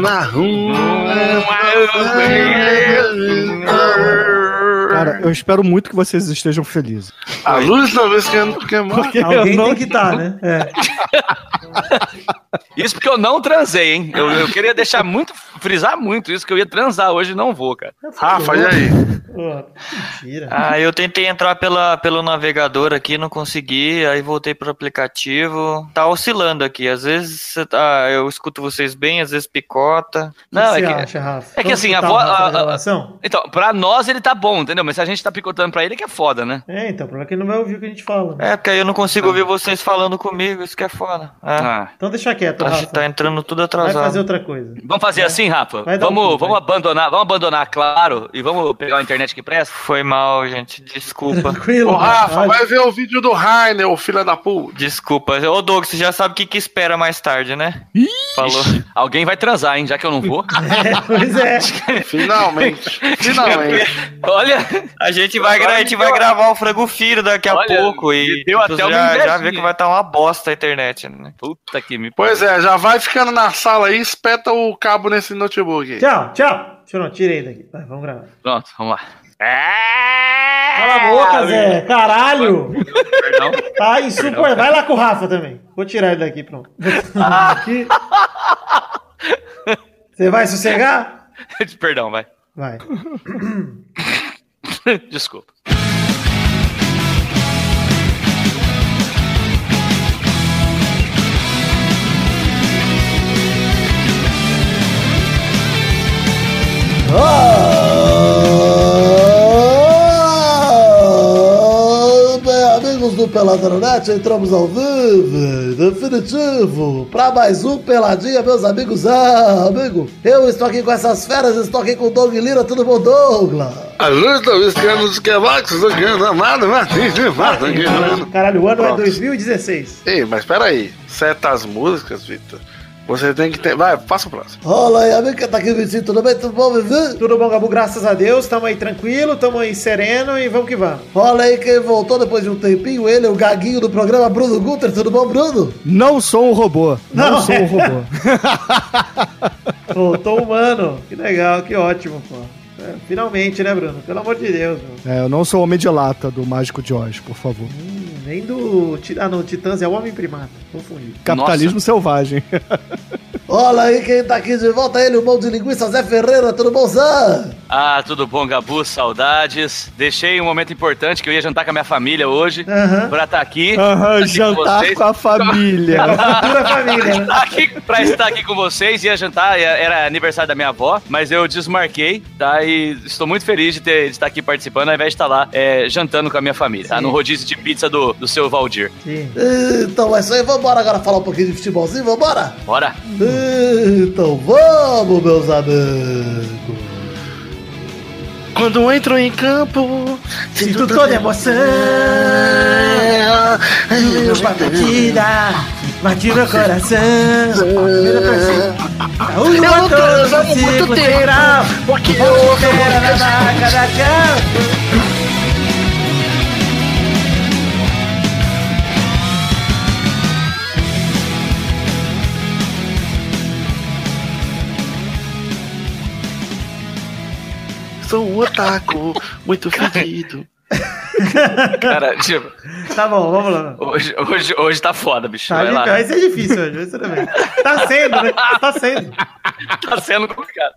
Na rua. Cara, eu espero muito que vocês estejam felizes. A luz talvez que não queimar. Porque eu Alguém não... tem que estar, né? É. Isso porque eu não transei, hein? Eu, eu queria deixar muito, frisar muito isso, que eu ia transar hoje e não vou, cara. Rafa, e aí? Pô, mentira. Ah, eu tentei entrar pela, pelo navegador aqui, não consegui, aí voltei pro aplicativo. Tá oscilando aqui, às vezes tá- eu escuto vocês bem, às vezes picota. Não, o é que que- acha, Rafa? é que Vamos assim, a escutar vo- o Rafa a- na a- gravação? Então, pra nós ele tá bom, entendeu? Mas se a gente tá picotando pra ele, que é foda, né? É, então, o problema é que ele não vai ouvir o que a gente fala. né? É, porque aí eu não consigo ouvir vocês falando comigo, isso que é foda. É. Ah. Então deixa quieto, Rafa. que tá entrando tudo Vai atrasado. fazer outra coisa. Vamos fazer assim, Rafa? Vai dar um Vamos, vamos vai. abandonar, vamos abandonar, claro, e vamos pegar a internet que presta? Foi mal, gente, desculpa. Tranquilo. Ô, Rafa, Pode. vai ver o vídeo do Rainer, ô filho da puta. Desculpa. Ô, Doug, você já sabe o que, que espera mais tarde, né? Falou. Alguém vai transar, hein? Já que eu não vou. É, pois é. Finalmente. Finalmente. Olha, A gente vai, gra- a gente vai gravar o frango filho daqui a Olha, pouco e deu até já, já invejinha. vê que vai estar uma bosta a internet, né? puta que me Pois é, já vai ficando na sala aí, espeta o cabo nesse notebook aí. Tchau, tchau. Deixa eu não, tira ele daqui. Vai, vamos gravar. Pronto, vamos lá. Cala a boca, Zé. Caralho. Perdão. Tá insuportável. Vai lá com o Rafa também. Vou tirar ele daqui, pronto. Aqui. Você vai sossegar? Perdão, vai. Vai. Desculpa. Ah, amigos do Peladronete, entramos ao vivo, definitivo, pra mais um Peladinha, meus amigos. Ah, amigo, eu estou aqui com essas feras, estou aqui com o Doug Lira, tudo bom, Douglas? A luz talvez que nos quebaques, do que amado, Martins de Fato. Caralho, o ano é Pronto. 2016. Ei, mas peraí. Certas músicas, Vitor, você tem que ter. Vai, passa o próximo. Rola aí, amigo, que tá aqui, Vitinho, tudo bem, tudo bom, Vivi? Tudo bom, Gabu? Graças a Deus. Tamo aí tranquilo, tamo aí sereno e vamos que vamos. Rola aí quem voltou depois de um tempinho, ele, o gaguinho do programa, Bruno Guter, tudo bom, Bruno? Não sou um robô. Não, Não, sou é. um robô. Voltou humano. Que legal, que ótimo, pô. É, finalmente, né, Bruno? Pelo amor de Deus, meu. É, eu não sou o homem de lata do Mágico de Oz, por favor. Hum, nem do. Ah, não, Titãs é o Homem Primata. Confundi. Capitalismo selvagem. Rola aí quem tá aqui de volta, ele, o mão de linguiça, Zé Ferreira, tudo bom, Zé? Ah, tudo bom, Gabu? Saudades. Deixei um momento importante que eu ia jantar com a minha família hoje Aham. pra estar aqui. Aham, com jantar vocês. com a família. Família, né? Tá aqui pra estar aqui com vocês, ia jantar, era aniversário da minha avó, mas eu desmarquei, tá? E estou muito feliz de, ter, de estar aqui participando, ao invés de estar lá é, jantando com a minha família, tá? Sim. No rodízio de pizza do, do seu Valdir. Sim. Então é isso aí, vambora agora falar um pouquinho de futebolzinho, vambora? Bora! Então vamos, meus amigos. Quando entro em campo, Sinto toda emoção. Uma batida. Bate meu coração. Eu a não transo há no muito tempo, porque eu espera na sou um otaku muito fedido. Cara, tipo, Tá bom, vamos lá. hoje, hoje, hoje tá foda, bicho. Tá, Vai difícil, lá. vai ser difícil hoje, vai ser bem. Tá sendo, né? Tá sendo. Tá sendo complicado.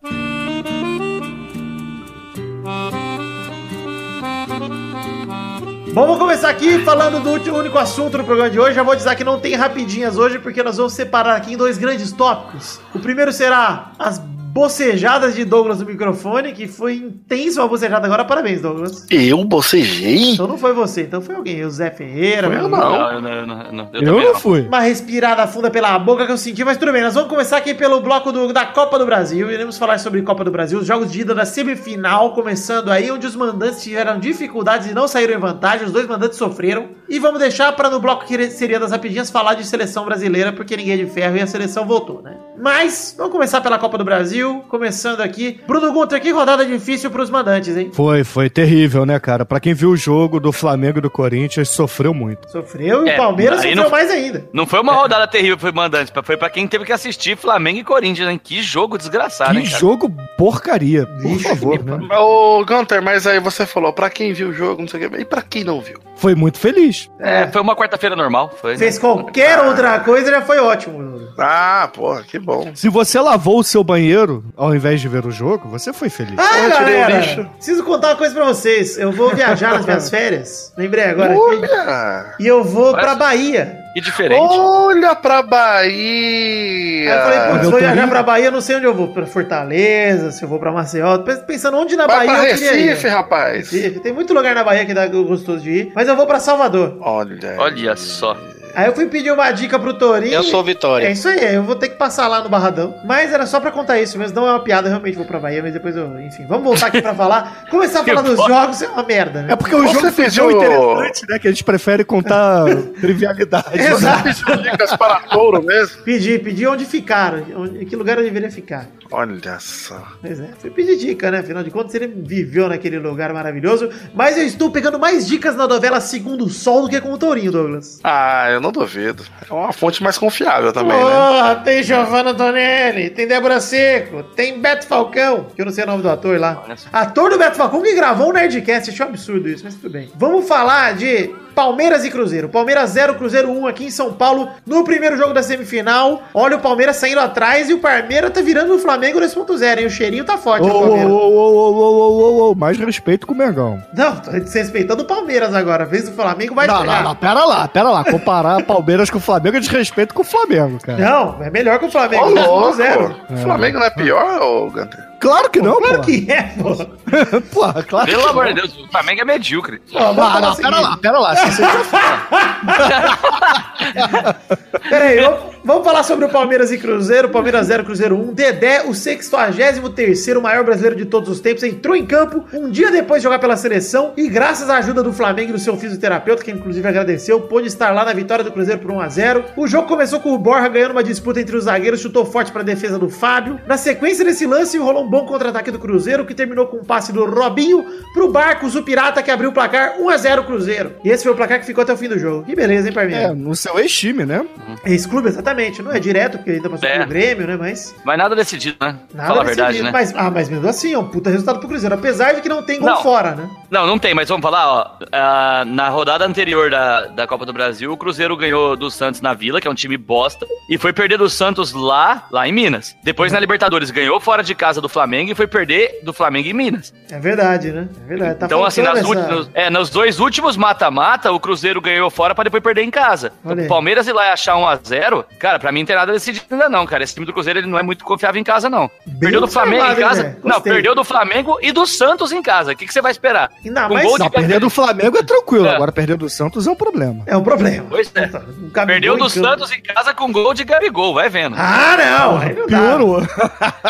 Bom, vamos começar aqui falando do último, único assunto do programa de hoje. Já vou dizer que não tem rapidinhas hoje, porque nós vamos separar aqui em dois grandes tópicos. O primeiro será as bocejadas de Douglas no microfone, que foi intenso a bocejada agora. Parabéns, Douglas. Eu bocejei? Então não foi você, então foi alguém. O Zé Ferreira. Foi eu, meu- não. Não, eu não, não, eu não, eu Eu não fui. Uma respirada funda pela boca que eu senti, mas tudo bem. Nós vamos começar aqui pelo bloco do- da Copa do Brasil. Iremos falar sobre Copa do Brasil, os jogos de ida da semifinal, começando aí, onde os mandantes tiveram dificuldades e não saíram em vantagem. Os dois mandantes sofreram. E vamos deixar para no bloco que seria das rapidinhas falar de seleção brasileira, porque ninguém é de ferro e a seleção voltou, né? Mas vamos começar pela Copa do Brasil. Brasil, começando aqui. Bruno Gunter, que rodada difícil pros mandantes, hein? Foi, foi terrível, né, cara? Pra quem viu o jogo do Flamengo e do Corinthians, sofreu muito. Sofreu e É, o Palmeiras sofreu não- mais ainda. Não foi uma rodada terrível pro mandante, foi pra quem teve que assistir Flamengo e Corinthians, hein? Que jogo desgraçado, que hein, cara? jogo porcaria, por Vixe, favor, né? Ô, Gunter, mas aí você falou, pra quem viu o jogo, não sei o quê. E pra quem não viu? Foi muito feliz. É, foi uma quarta-feira normal, foi. né? Fez qualquer outra coisa já foi ótimo. Ah, porra, que bom. Se você lavou o seu banheiro ao invés de ver o jogo, você foi feliz. Ah, Eu tirei o lixo. preciso contar uma coisa pra vocês. Eu vou viajar nas minhas férias. Lembrei agora aqui. Olha! E eu vou Parece- pra Bahia. Que diferente. Olha pra Aí Bahia! eu falei, putz, eu vou viajar pra Bahia, não sei onde eu vou. Pra Fortaleza, se eu vou pra Maceió. Tô Pensando onde na Vai Bahia pra eu queria ir. Recife, rapaz! Recife. Tem muito lugar na Bahia que dá gostoso de ir. Mas eu vou pra Salvador. Olha. Olha só. Aí eu fui pedir uma dica pro Torinho. Eu sou É Vitória. isso aí, eu vou ter que passar lá no Barradão. Mas era só pra contar isso mesmo, não é uma piada, eu realmente vou pra Bahia, mas depois eu. Enfim, vamos voltar aqui pra falar. Começar a falar dos jogos é uma merda, né? É porque o Você jogo tão pediu- interessante, né? Que a gente prefere contar trivialidade. Exato. Dicas para touro mesmo? Pedi, pedi onde ficaram, onde, em que lugar eu deveria ficar. Olha só. Pois é, fui pedir dica, né? Afinal de contas, ele viveu naquele lugar maravilhoso. Mas eu estou pegando mais dicas na novela Segundo o Sol do que com o Tourinho, Douglas. Ah, eu não duvido. É uma fonte mais confiável também, né? Porra, tem Giovanna Tonelli, tem Débora Seco, tem Beto Falcão, que eu não sei o nome do ator lá. Olha só. Ator do Beto Falcão que gravou o Nerdcast, achei um absurdo isso, mas tudo bem. Vamos falar de Palmeiras e Cruzeiro. Palmeiras 0, Cruzeiro 1 aqui em São Paulo, no primeiro jogo da semifinal. Olha o Palmeiras saindo atrás e o Palmeiras tá virando o Flamengo 2.0, hein? O cheirinho tá forte Ô, Palmeiras. ô, ô, ô, ô, ô, ô, mais respeito com o Mengão. Não, tô desrespeitando o Palmeiras agora. A vez do Flamengo vai Não, não, não, pera lá, pera lá. Comparar Palmeiras com o Flamengo é desrespeito com o Flamengo, cara. Não, é melhor que o Flamengo. Ô, louco! 2.0. O Flamengo não é pior, ô Gunter? Claro que não, Claro pô. que é, pô. Porra, claro Pelo que amor não. de Deus, o Flamengo é medíocre. Vamos Ah, falar não, o pera lá, pera lá. Se você Peraí, vamos, vamos falar sobre o Palmeiras e Cruzeiro. Palmeiras 0, Cruzeiro 1. Dedé, o 63 maior brasileiro de todos os tempos, entrou em campo um dia depois de jogar pela seleção e graças à ajuda do Flamengo e do seu fisioterapeuta, que inclusive agradeceu, pôde estar lá na vitória do Cruzeiro por 1 a 0 O jogo começou com o Borja ganhando uma disputa entre os zagueiros, chutou forte para a defesa do Fábio. Na sequência desse lance, rolou um bom contra-ataque do Cruzeiro, que terminou com um passe do Robinho pro Barcos, o Pirata, que abriu o placar 1 a 0 Cruzeiro. E esse foi o placar que ficou até o fim do jogo. Que beleza, hein, Parmeira? É, no seu ex-time, né? Ex-clube, exatamente. Não é direto, porque ainda passou É. pelo Grêmio, né? Mas. Mas nada decidido, né? Nada Fala a decidido. verdade, né? Mas, ah, mas mesmo assim, é um puta resultado pro Cruzeiro. Apesar de que não tem gol Não. fora, né? Não, não tem, mas vamos falar, ó. ah, na rodada anterior da, da Copa do Brasil, o Cruzeiro ganhou do Santos na Vila, que é um time bosta, e foi perder do Santos lá, lá em Minas. Depois na Libertadores ganhou fora de casa do Flamengo e foi perder do Flamengo em Minas. É verdade, né? É verdade. Tá então, assim, nas essa- últimas, é, nos dois últimos mata-mata, o Cruzeiro ganhou fora pra depois perder em casa. Aí. o Palmeiras ir lá e achar 1x0, cara, pra mim não tem nada decidido ainda não, cara. Esse time do Cruzeiro ele não é muito confiável em casa, não. Bem perdeu do Flamengo em casa. velho? Não, perdeu do Flamengo e do Santos em casa. O que, que você vai esperar? Ainda mais. gol de Não, perder do Flamengo é tranquilo. É. Agora perder do Santos é um problema. É um problema. Pois é. Um Gabigol Perdeu em do campo. Santos em casa com gol de Gabigol, vai vendo. Ah, não! Aí não. Piorou.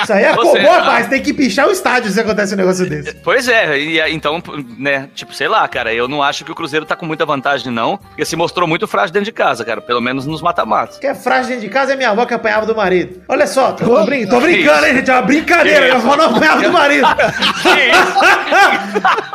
Isso aí é Você- comum, rapaz. Tem que pichar o estádio se acontece um negócio desse. Pois é, e então, né, tipo, sei lá, cara, eu não acho que o Cruzeiro tá com muita vantagem, não, porque se mostrou muito frágil dentro de casa, cara, pelo menos nos mata-matas. Que é frágil dentro de casa é minha avó que apanhava do marido. Olha só, tô, Ô, brin- tô que brincando, isso? hein, gente? É uma brincadeira. Que Minha avó não apanhava do marido.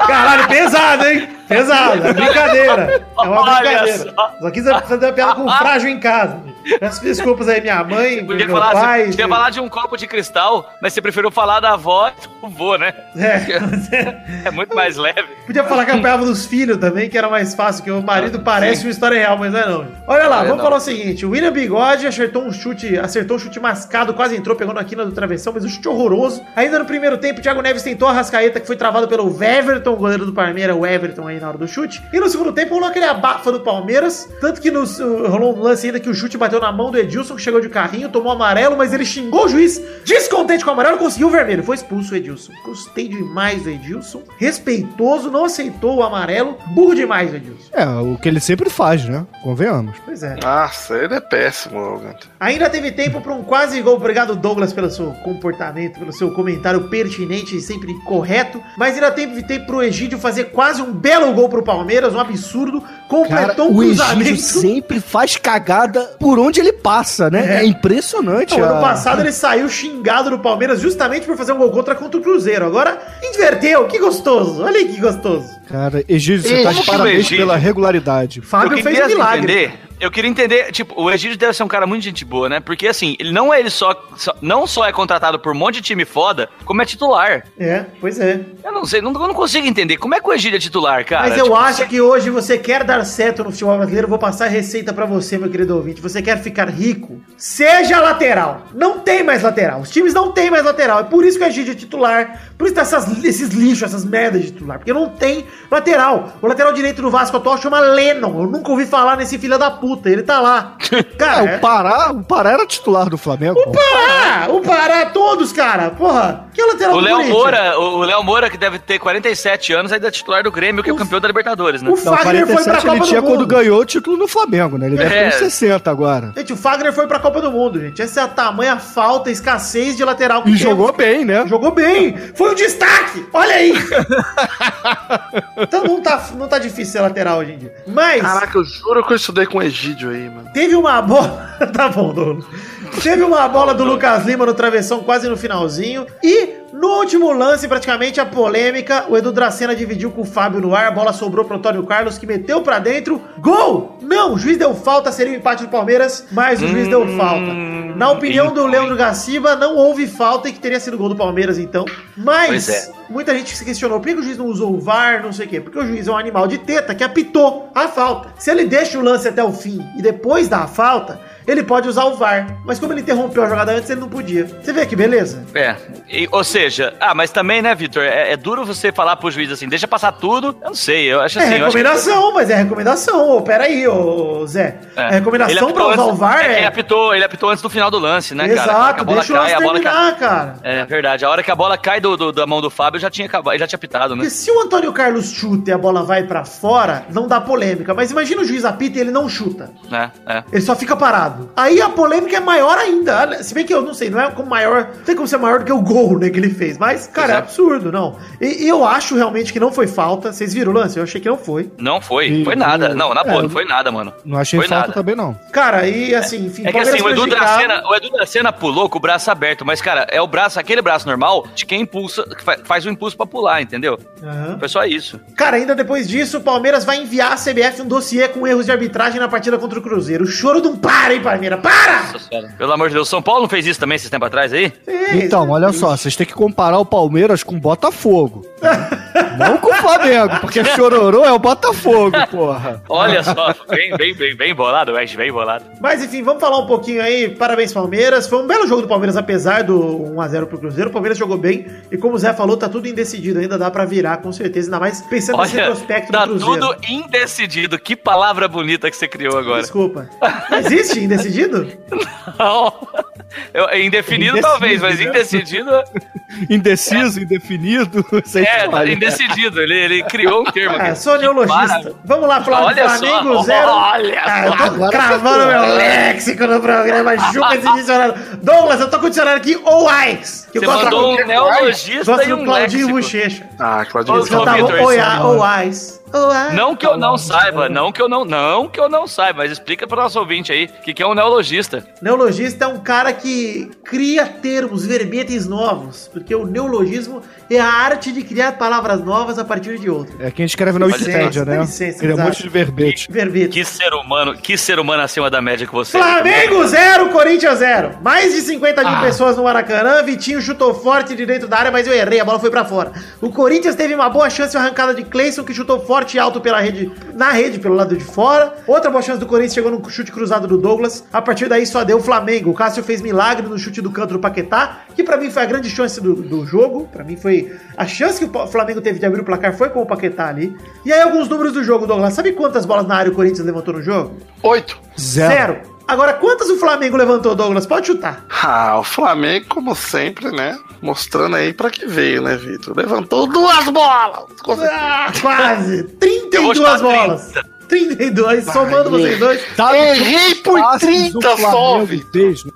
Caralho, pesado, hein? Pesado, é brincadeira. É uma brincadeira. só. Só quis fazer uma piada com frágil em casa. Peço desculpas aí, minha mãe, Podia meu falar, pai. você podia falar de um copo de cristal, mas você preferiu falar da avó do vô, né? É. É muito mais leve. Podia falar que apanhava dos filhos também, que era mais fácil, que o marido parece uma história real, mas não é não. Olha lá, É, vamos não. falar o seguinte: o William Bigode acertou um chute, acertou um chute mascado, quase entrou, pegou na quina do travessão, mas um chute horroroso. Ainda no primeiro tempo, o Thiago Neves tentou a rascaeta, que foi travado pelo Everton, o goleiro do Palmeiras, o Everton aí na hora do chute. E no segundo tempo rolou aquele abafa do Palmeiras, tanto que no, rolou um lance ainda que o chute bateu na mão do Edilson, que chegou de carrinho, tomou amarelo, mas ele xingou o juiz, descontente com o amarelo, conseguiu o vermelho. Foi expulso o Edilson. Gostei demais do Edilson. Respeitoso, não aceitou o amarelo. Burro demais o Edilson. É, o que ele sempre faz, né? Convenhamos. Pois é. Nossa, ele é péssimo, Gunter. Ainda teve tempo para um quase gol. Obrigado, Douglas, pelo seu comportamento, pelo seu comentário pertinente e sempre correto. Mas ainda teve tempo pro Egídio fazer quase um belo gol pro Palmeiras, um absurdo. Cara, Completou um o Egídio cruzamento. sempre faz cagada por onde ele passa, né? É, impressionante. Não, a- ano passado ele saiu xingado do Palmeiras justamente por fazer um gol contra contra o Cruzeiro. Agora inverteu, que gostoso. Olha aí que gostoso. Cara, Egídio, você tá de parabéns Egídio- pela regularidade. Fábio fez um milagre. entender. Eu queria entender, tipo, o Egídio deve ser um cara muito gente boa, né? Porque assim, ele não é ele só, só- não só é contratado por um monte de time foda, como é titular. É, pois é. Eu não sei, não, eu não consigo entender como é que o Egídio é titular, cara. Mas eu Tipo, acho que hoje você quer dar certo no futebol brasileiro, eu vou passar a receita pra você, meu querido ouvinte. Você quer ficar rico? Seja lateral. Não tem mais lateral. Os times não têm mais lateral. É por isso que o Egídio é titular. Por isso tá essas- esses lixos, essas merdas de titular. Porque não tem lateral. O lateral direito do Vasco atual chama Lennon. Eu nunca ouvi falar nesse filho da puta. Ele tá lá. É, Cara, o Pará, o Pará era titular do Flamengo. o Pará! O Pará, todos, cara. Porra, que é o lateral O do Léo? Moura, o Léo Moura, que deve ter 47 anos, ainda é titular do Grêmio, que é o campeão da Libertadores, né? O Não, Fagner foi pra 47 Copa ele do tinha Mundo. quando ganhou o título no Flamengo, né? Ele deve É. ter uns 60 agora. Gente, o Fagner foi pra Copa do Mundo, gente. Essa é a tamanha falta, escassez de lateral que E temos. jogou bem, né? Jogou bem! Foi um destaque! Olha aí! então não tá, não tá difícil ser lateral hoje em dia. Mas Caraca, eu juro que eu estudei com o Egídio aí, mano. teve uma bola. tá bom, Douglas. Teve uma bola do Lucas Lima no travessão quase no finalzinho. E no último lance, praticamente a polêmica, o Edu Dracena dividiu com o Fábio no ar. A bola sobrou pro Antônio Carlos, que meteu pra dentro. Gol! Não, o juiz deu falta, seria o empate do Palmeiras, mas o juiz deu falta. Na opinião do Leandro Gaciba, não houve falta e que teria sido gol do Palmeiras, então. Mas é. muita gente se questionou por que o juiz não usou o VAR, não sei o quê. Porque o juiz é um animal de teta que apitou a falta. Se ele deixa o lance até o fim e depois dá a falta, ele pode usar o VAR. Mas como ele interrompeu a jogada antes, ele não podia. Você vê que beleza? É, e- ou seja, ah, mas também, né, Vitor, é, é duro você falar pro juiz assim, deixa passar tudo, eu não sei, eu acho É assim... eu acho que- recomendação, mas é recomendação. Ô, pera aí, ô Zé. É, Ele recomendação pra usar antes- o VAR é, é. Ele apitou, ele apitou antes do final do lance, né, cara? Exato, a bola deixa o lance bola cai. terminar, cara. É verdade, a hora que a bola cai do, do- da mão do Fábio já tinha acabado, já tinha apitado, né? Porque se o Antônio Carlos chuta e a bola vai pra fora, não dá polêmica. Mas imagina o juiz apita e ele não chuta. É, é. Ele só fica parado. Aí a polêmica é maior ainda. Se bem que eu não sei, não é como maior. Não tem como ser maior do que o gol, né, que ele fez. Mas, cara, é Exato. absurdo, não. E, eu acho realmente que não foi falta. Vocês viram o lance? Eu achei que não foi. Não foi, E- foi nada. Não, na boa, é, não foi nada, mano. Não achei Foi falta nada. também, não. Cara, e assim, enfim, É que assim, o Edu. Dracena, o Edu Dracena pulou com o braço aberto, mas, cara, é o braço, aquele braço normal de quem impulsa, que fa- faz o impulso pra pular, entendeu? Aham. Foi só isso. Cara, ainda depois disso, o Palmeiras vai enviar à CBF um dossiê com erros de arbitragem na partida contra o Cruzeiro. O choro não para, hein, Palmeiras? Para! Pelo amor de Deus, São Paulo não fez isso também esses tempos atrás aí? Fez. Então, olha só, vocês têm que comparar o Palmeiras com o Botafogo. não com o Flamengo, porque Chororô é o Botafogo, porra. Olha só, bem, bem, bem, bem bolado, West, bem bolado. Mas enfim, vamos falar um pouquinho aí. Parabéns, Palmeiras. Foi um belo jogo do Palmeiras, apesar do 1x0 pro Cruzeiro. O Palmeiras jogou bem. E como o Zé falou, tá tudo indecidido ainda. Dá pra virar, com certeza. Ainda mais pensando nesse Olha, retrospecto tá do Cruzeiro. tudo indecidido. Que palavra bonita que você criou agora. Desculpa. Existe indecidido? Não. Eu, indefinido Indeciso, talvez, mas né? indecidido Indeciso, indefinido, sem é, história. indecidido. Ele, ele criou um termo aqui. sou neologista. Vamos lá falar Olha do Flamengo só, 0. olha Ah, eu tô Agora cravando meu léxico no programa. Chupa esse dicionário. Douglas, eu tô com o dicionário aqui, ou Ais. Que Você mandou um neologista e um Claudinho léxico. Bochecha. Ah, Claudinho. Ô, Eu Ô, tava Vitor, ou isso a- é ou Ais. Não que eu não saiba, não que eu não, não que eu não saiba, mas explica para nosso ouvinte aí o que, que é um neologista. Neologista é um cara que cria termos, verbetes novos, porque o neologismo é a arte de criar palavras novas a partir de outras. É quem escreve na Wikipédia, né? licença, Cria um monte de verbete. Verbetes. Que ser humano, que ser humano acima da média que você. é. Flamengo 0, Corinthians 0. Mais de 50 Ah. mil pessoas no Maracanã. Vitinho chutou forte de dentro da área, mas eu errei, a bola foi pra fora. O Corinthians teve uma boa chance arrancada de Cleison, que chutou forte e alto pela rede, na rede, pelo lado de fora. Outra boa chance do Corinthians chegou no chute cruzado do Douglas. A partir daí só deu o Flamengo. O Cássio fez milagre no chute do canto do Paquetá, que pra mim foi a grande chance do, do jogo. Pra mim foi a chance que o Flamengo teve de abrir o placar foi com o Paquetá ali. E aí alguns números do jogo, Douglas. Sabe quantas bolas na área o Corinthians levantou no jogo? Oito. Zero. Zero. Agora, quantas o Flamengo levantou, Douglas? Pode chutar. Ah, o Flamengo, como sempre, né? Mostrando aí pra que veio, né, Vitor? Levantou duas bolas. Ah, quase. Eu vou 32 chutar bolas. 32, somando vocês dois. Tá Errei por passes 30 o só,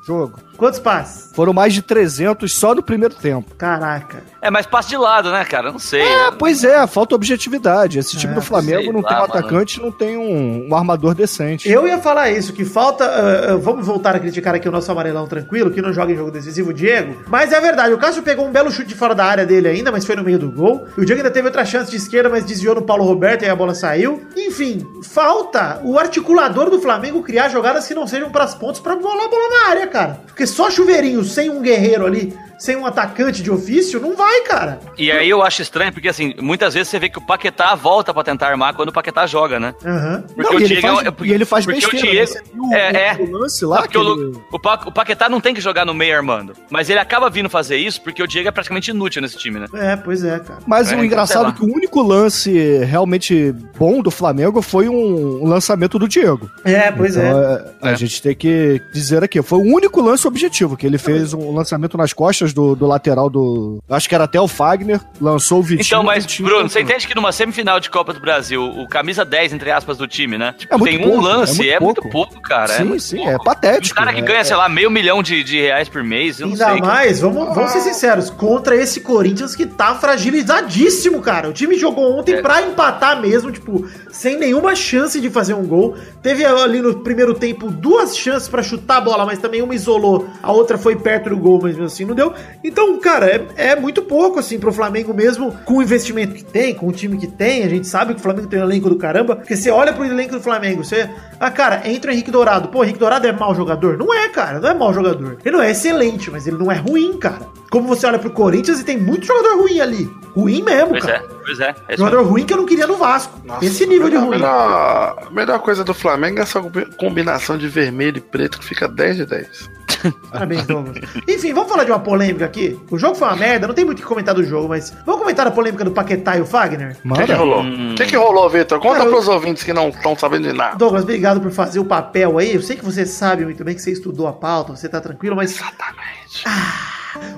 Jogo. Quantos passes? Foram mais de 300 só no primeiro tempo. Caraca. É, mas passe de lado, né, cara? Eu Não sei. É, pois é, falta objetividade. Esse time É, do Flamengo não lá, tem um mano. atacante, não tem um, um armador decente. Eu ia falar isso, que falta. ah, ah, vamos voltar a criticar aqui o nosso amarelão tranquilo, que não joga em jogo decisivo, o Diego. Mas é verdade, o Cássio pegou um belo chute de fora da área dele ainda, mas foi no meio do gol. E o Diego ainda teve outra chance de esquerda, mas desviou no Paulo Roberto e a bola saiu. Enfim, falta o articulador do Flamengo criar jogadas que não sejam pras pontas pra bolar a bola na área, cara. Porque só chuveirinho sem um guerreiro ali, sem um atacante de ofício, não vai, cara. E aí eu acho estranho, porque assim, muitas vezes você vê que o Paquetá volta pra tentar armar quando o Paquetá joga, né? Aham. Não, e ele faz, é- e ele faz porque besteira. o Diego, Você viu é, é. o lance lá porque que o, ele- o, Pa- o Paquetá não tem que jogar no meio armando. Mas ele acaba vindo fazer isso porque o Diego é praticamente inútil nesse time, né? É, pois é, cara. Mas É, o então, engraçado é que o único lance realmente bom do Flamengo foi um, lançamento do Diego. É, pois Então, é. é, A É. gente tem que dizer aqui, foi o único lance objetivo, que ele fez um lançamento nas costas do, do lateral do. Acho que era até o Fagner, lançou o Vitinho. Então, mas, o Vitinho Bruno, você entende que numa semifinal de Copa do Brasil, o camisa 10, entre aspas, do time, né? Tipo, É muito tem um pouco, lance, é é muito muito, pouco, cara. é Sim, muito sim, pouco. é patético. Um cara que é- ganha, sei lá, meio milhão de, de reais por mês, eu não Ainda sei. mais, vamos, vamos ser sinceros, contra esse Corinthians que tá fragilizadíssimo, cara. O time jogou ontem É. pra empatar mesmo, tipo, sem nenhuma chance de fazer um gol. Teve ali no primeiro tempo duas chances pra chutar a bola, mas também uma isolou, a outra foi perto do gol, mas mesmo assim não deu. Então, cara, é, é muito pouco, assim, pro Flamengo mesmo, com o investimento que tem, com o time que tem. A gente sabe que o Flamengo tem um elenco do caramba, porque você olha pro elenco do Flamengo, você. Ah, cara, entra o Henrique Dourado. Pô, Henrique Dourado é mau jogador? Não é, cara, não é mau jogador. Ele não é excelente, mas ele não é ruim, cara. Como você olha pro Corinthians e tem muito jogador ruim ali. Ruim mesmo, Pois cara. é, pois é. é Jogador ruim que eu não queria no Vasco. Nossa, Esse nível de melhor, ruim. Melhor, melhor coisa do Flamengo é essa combi- combinação de vermelho e preto que fica 10 de 10. Parabéns, Douglas. Enfim, vamos falar de uma polêmica aqui. O jogo foi uma merda, não tem muito o que comentar do jogo, mas vamos comentar a polêmica do Paquetá e o Fagner? O que, que Manda. rolou? O Hum. que, que rolou, Vitor? Conta Cara, eu- pros ouvintes que não estão sabendo de nada. Douglas, obrigado por fazer o papel aí. Eu sei que você sabe muito bem que você estudou a pauta, você tá tranquilo, mas Exatamente.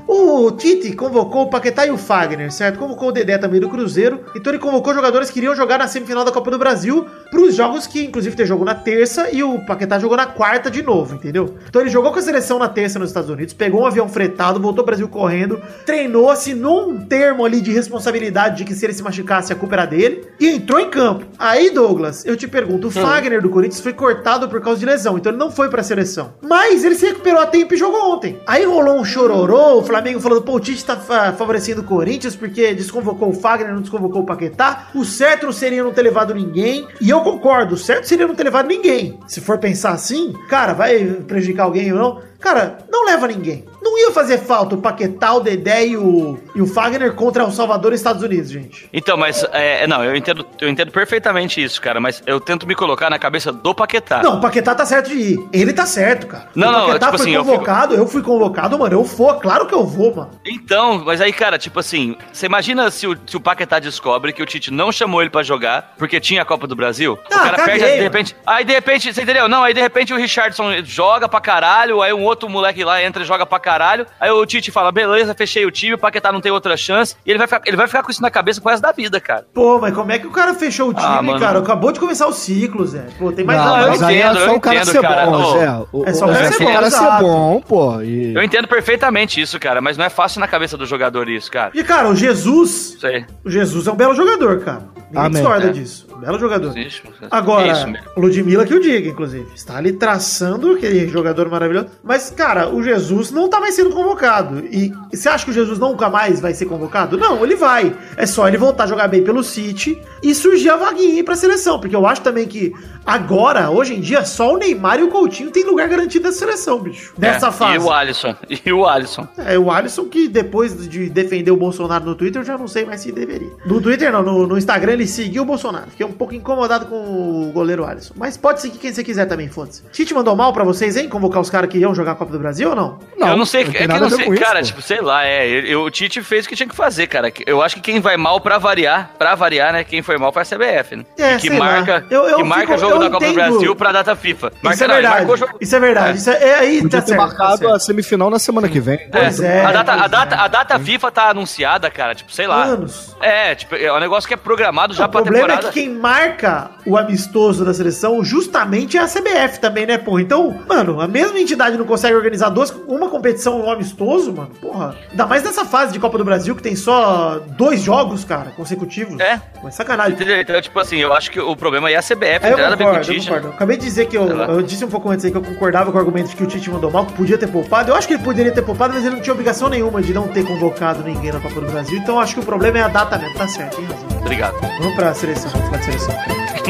O Tite convocou o Paquetá e o Fagner, certo? Convocou o Dedé também do Cruzeiro. Então ele convocou jogadores que iriam jogar na semifinal da Copa do Brasil para os jogos que, inclusive, tem jogo na terça e o Paquetá jogou na quarta de novo, entendeu? Então ele jogou com a seleção na terça nos Estados Unidos, pegou um avião fretado, voltou ao Brasil correndo, treinou, assinou um termo ali de responsabilidade de que se ele se machucasse a culpa era dele e entrou em campo. Aí, Douglas, eu te pergunto, o Fagner do Corinthians foi cortado por causa de lesão, então ele não foi pra seleção. Mas ele se recuperou a tempo e jogou ontem. Aí rolou um chororô, o Flamengo falando, pô, o Tite tá fa- favorecendo o Corinthians porque desconvocou o Fagner, não desconvocou o Paquetá. O certo seria não ter levado ninguém. E eu concordo, o certo seria não ter levado ninguém. Se for pensar assim, cara, vai prejudicar alguém ou não? Cara, não leva ninguém. Não ia fazer falta o Paquetá, o Dedé e o, e o Fagner contra o Salvador e Estados Unidos, gente. Então, mas, é, não, eu entendo, eu entendo perfeitamente isso, cara, mas eu tento me colocar na cabeça do Paquetá. Não, o Paquetá tá certo de ir. Ele tá certo, cara. Não, o não, Paquetá tipo foi assim, eu convocado, eu, fui convocado, mano. Eu vou, claro que eu vou, mano. Então, mas aí, cara, tipo assim, você imagina se o, se o Paquetá descobre que o Tite não chamou ele pra jogar porque tinha a Copa do Brasil? Ah, o cara caguei, perde, de repente. Aí, de repente, você entendeu? Não, aí de repente o Richardson joga pra caralho, aí um outro moleque lá entra e joga pra caralho. Aí o Tite fala: beleza, fechei o time, o Paquetá não tem outra chance. E ele vai ficar, ele vai ficar com isso na cabeça pro resto da vida, cara. Pô, mas como é que o cara fechou o time, Ah, mano. cara? Acabou de começar o ciclo, Zé. Pô, tem mais Não, nada. eu mas aí entendo, é só eu o cara entendo, ser cara. bom, Zé. O, é só o cara se ser o cara bom, ser bom, pô. E... Eu entendo perfeitamente isso, cara, mas não é fácil na cabeça do jogador isso, cara. E, cara, o Jesus. Aí. O Jesus é um belo jogador, cara. Ninguém Amém. discorda É. disso. Belo jogador. Isso, Agora, o Ludmilla que o diga, inclusive. Está ali traçando aquele jogador maravilhoso. Mas, cara, o Jesus não tá mais sendo convocado. E, você acha que o Jesus nunca mais vai ser convocado? Não, ele vai. É só ele voltar a jogar bem pelo City e surgir a vaguinha aí pra seleção. Porque eu acho também que agora, hoje em dia, só o Neymar e o Coutinho tem lugar garantido nessa seleção, bicho. Nessa É, fase. E o Alisson. E o Alisson. É, o Alisson que depois de defender o Bolsonaro no Twitter, eu já não sei mais se deveria. No Twitter não, no, no Instagram ele seguiu o Bolsonaro. Fiquei um pouco incomodado com o goleiro Alisson. Mas pode seguir quem você quiser também, foda-se. Tite mandou mal pra vocês, hein? Convocar os caras que iam jogar a Copa do Brasil ou não? eu não sei, tem é que eu não sei, isso, cara, pô. tipo, sei lá, é, eu- o Tite fez o que tinha que fazer, cara. Eu acho que quem vai mal pra variar, pra variar, né, quem foi mal foi a CBF, né? É, E que sei lá. marca, Eu- eu que marca fico- jogo eu da Copa do. Brasil pra data FIFA. Isso Marca, é não, ele verdade. marcou jogo- Isso é verdade. Isso é, é aí, Podia tá ter certo. tá marcado certo. a semifinal na semana que vem. Pois é, a data, a data, é. a data FIFA tá anunciada, cara, tipo, sei lá. Anos. É, tipo, é um negócio que é programado já o problema é que quem marca o amistoso da seleção justamente é a CBF também, né, porra? Então, mano, a mesma entidade não consegue organizar duas, uma competição um amistoso, mano, porra. Ainda mais nessa fase de Copa do Brasil que tem só dois jogos, cara, consecutivos. É. É sacanagem. Entendeu? Então, tipo assim, eu acho que o problema aí é a CBF, É, eu concordo, eu concordo. Eu Acabei de dizer que eu, eu disse um pouco antes aí que eu concordava com o argumento de que o Tite mandou mal, que podia ter poupado. Eu acho que ele poderia ter poupado, mas ele não tinha obrigação nenhuma de não ter convocado ninguém na Copa do Brasil. Então acho que o problema é a data mesmo. Tá certo, tem razão. Obrigado. Vamos pra seleção, vamos de seleção. Você é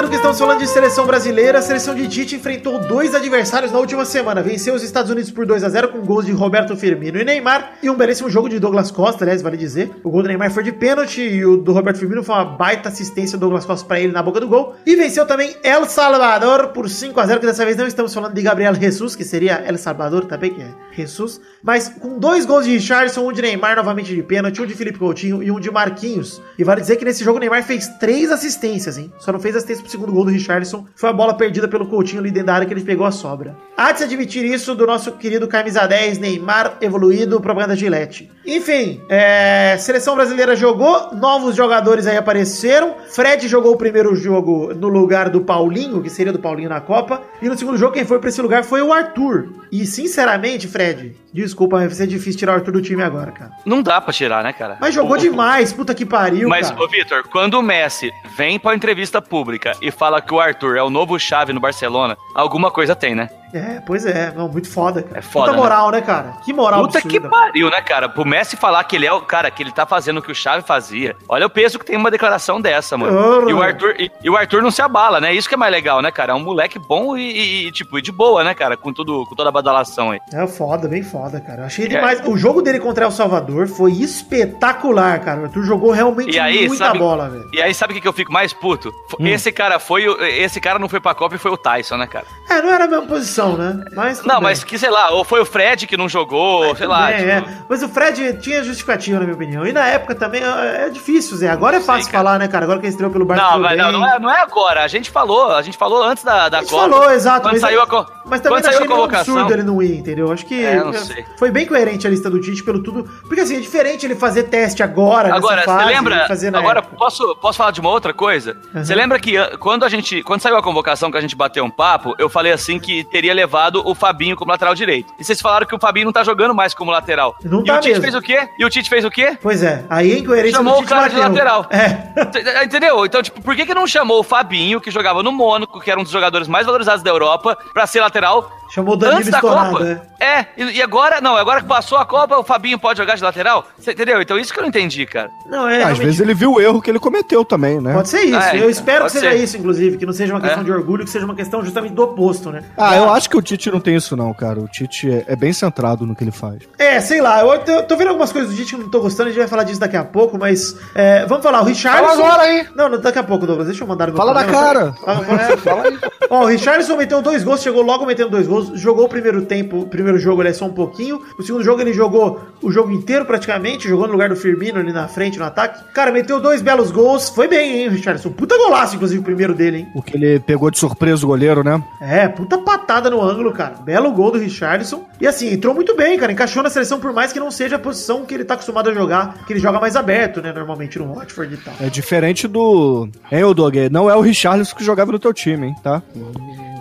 Aproveitando que estamos falando de seleção brasileira, a seleção de Tite enfrentou dois adversários na última semana. Venceu os Estados Unidos por 2 a 0 com gols de Roberto Firmino e Neymar e um belíssimo jogo de Douglas Costa, aliás, vale dizer. O gol do Neymar foi de pênalti e o do Roberto Firmino foi uma baita assistência do Douglas Costa para ele na boca do gol. E venceu também El Salvador por 5 a 0 que dessa vez não estamos falando de Gabriel Jesus, que seria El Salvador também, que é Jesus, mas com dois gols de Richardson, um de Neymar novamente de pênalti, um de Felipe Coutinho e um de Marquinhos. E vale dizer que nesse jogo o Neymar fez três assistências, hein? Só não fez assistência segundo gol do Richardson. Foi a bola perdida pelo Coutinho ali dentro da área que ele pegou a sobra. Há de se admitir isso do nosso querido camisa 10, Neymar, evoluído, propaganda Gillette. Enfim, é, seleção brasileira jogou, novos jogadores aí apareceram. Fred jogou o primeiro jogo no lugar do Paulinho, que seria do Paulinho na Copa. E no segundo jogo, quem foi pra esse lugar foi o Arthur. E sinceramente, Fred, desculpa, vai ser difícil tirar o Arthur do time agora, cara. Não dá pra tirar, né, cara? Mas jogou O- demais, puta que pariu, Mas, cara. ô Vitor, quando o Messi vem pra entrevista pública e fala que o Arthur é o novo chave no Barcelona, alguma coisa tem, né? É, pois é, não, muito foda, cara. É foda, Puta moral, né, cara? Que moral Puta que pariu, né, cara? Pro Messi falar que ele é o cara, que ele tá fazendo o que o Chave fazia. Olha o peso que tem uma declaração dessa, mano. E o Arthur, e, e o Arthur não se abala, né? Isso que é mais legal, né, cara? É um moleque bom e, e- tipo, e de boa, né, cara? Com tudo, com toda a badalação aí. É foda, bem foda, cara. Eu Achei É. demais. O jogo dele contra El Salvador foi espetacular, cara. O Arthur jogou realmente aí, muita sabe- bola, velho. E aí, sabe o que, eu fico mais puto? F- Esse cara foi esse cara não foi pra Copa e foi o Tyson, né, cara? É, não era a mesma posição, né? Mas Não, bem. mas que, sei lá, ou foi o Fred que não jogou, sei lá. É, tipo, é. Mas o Fred tinha justificativa, na minha opinião. E na época também é é difícil, Zé. Agora é fácil cara. falar, né, cara? Agora que ele estreou pelo Barça. Não, mas não, não é, não é agora. A gente falou, a gente falou antes da, da A gente Copa. falou, exato. Quando mas, saiu a, co- mas também achei meio absurdo ele não ir, entendeu? Acho que É, não sei. foi bem coerente a lista do Tite pelo tudo. Porque assim, é diferente ele fazer teste agora, Agora, nessa você fase, lembra? Agora, época. posso, posso falar de uma outra coisa? Uhum. Você lembra que quando a gente. Quando saiu a convocação que a gente bateu um papo, eu falei assim que teria levado o Fabinho como lateral direito. E vocês falaram que o Fabinho não tá jogando mais como lateral. Não e tá o Tite mesmo. fez o quê? E o Tite fez o quê? Pois é, aí a incoerência Chamou o cara de lateral. É. Entendeu? Então, tipo, por que, que não chamou o Fabinho, que jogava no Mônaco, que era um dos jogadores mais valorizados da Europa, pra ser lateral? Chamou o Danilo Antes da estourado, Copa? né? É, e, agora, não, agora que passou a Copa, o Fabinho pode jogar de lateral? Você entendeu? Então isso que eu não entendi, cara. Não, é. Às realmente- vezes ele viu o erro que ele cometeu também, né? Pode ser isso. É, eu espero que seja ser. isso, inclusive. Que não seja uma questão É. de orgulho, que seja uma questão justamente do oposto, né? Ah, eu acho que o Tite não tem isso não, cara. O Tite é, é bem centrado no que ele faz. É, sei lá. Eu tô, tô vendo algumas coisas do Tite que eu não tô gostando. A gente vai falar disso daqui a pouco, mas. é, vamos falar. O Richardson. Fala agora aí. Não, não, daqui a pouco, Douglas. Deixa eu mandar Fala na cara. Fala. É, aí. Ó, o Richardson meteu dois gols, chegou logo metendo dois gols, jogou o primeiro tempo, o primeiro jogo ele é só um pouquinho, o segundo jogo ele jogou o jogo inteiro praticamente, jogou no lugar do Firmino ali na frente, no ataque. Cara, meteu dois belos gols, foi bem, hein, o Richardson. Puta golaço, inclusive, o primeiro dele, hein. O que ele pegou de surpresa o goleiro, né? É, puta patada no ângulo, cara. Belo gol do Richardson. E assim, entrou muito bem, cara. Encaixou na seleção, por mais que não seja a posição que ele tá acostumado a jogar, que ele joga mais aberto, né, normalmente no Watford e tal. É diferente do. Hein, ô Doug? Não é o Richarlison que jogava no teu time, hein, tá?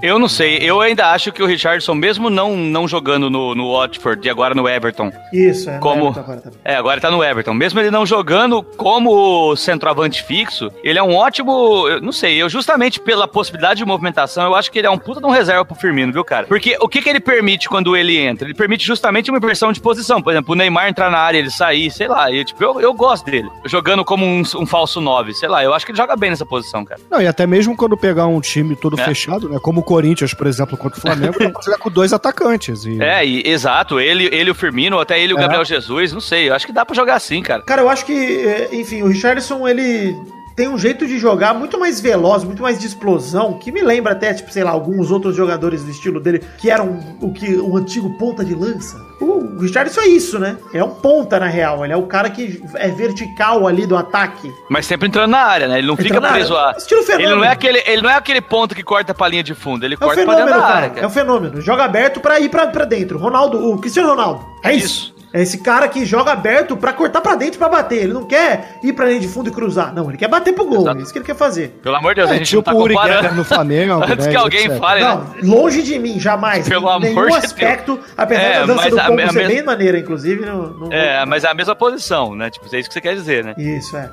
Eu não sei, eu ainda acho que o Richardson, mesmo não, não jogando no, no Watford e agora no Everton, Isso, é. como. Everton agora também. É, agora ele tá no Everton. Mesmo ele não jogando como centroavante fixo, ele é um ótimo. eu Não sei, eu justamente pela possibilidade de movimentação, eu acho que ele é um puta de um reserva pro Firmino, viu, cara? Porque o que, que ele permite quando ele entra? Ele permite justamente uma inversão de posição. Por exemplo, o Neymar entrar na área, ele sair, sei lá. E, tipo, eu, eu gosto dele. Jogando como um, um falso 9, sei lá. Eu acho que ele joga bem nessa posição, cara. Não, e até mesmo quando pegar um time todo É. fechado, né? Como o Corinthians, por exemplo, contra o Flamengo, dá pra jogar com dois atacantes. E... É, e, exato. Ele, ele, o Firmino, até ele, o É. Gabriel Jesus, não sei. Eu acho que dá pra jogar assim, cara. Cara, eu acho que, é, enfim, o Richardson, ele tem um jeito de jogar muito mais veloz, muito mais de explosão, que me lembra até, tipo, sei lá, alguns outros jogadores do estilo dele, que eram o que o antigo ponta de lança. O, Richardson é isso, né? É um ponta, na real. Ele é o cara que é vertical ali do ataque. Mas sempre entrando na área, né? Ele não Entra fica preso área. a. Estilo Ele não, fenômeno. é aquele, ele não é aquele ponto que corta pra linha de fundo, ele É corta pra dentro fenômeno, da cara. área. É o fenômeno. Joga aberto pra ir pra, pra dentro. Ronaldo, o Cristiano Ronaldo. É isso. Isso. É esse cara que joga aberto pra cortar pra dentro pra bater. Ele não quer ir pra linha de fundo e cruzar. Não, ele quer bater pro gol. Exato. É isso que ele quer fazer. Pelo amor de Deus, a É, gente não tipo tá comparando. no Flamengo. Antes né, que alguém etc. fale, né? Não, longe de mim, jamais. Pelo Em amor nenhum de aspecto, apesar É, da dança mas do a- pombo a ser mes- bem maneira, inclusive. Não, não É, mas é a mesma posição, né? Tipo, é isso que você quer dizer, né? Isso, é.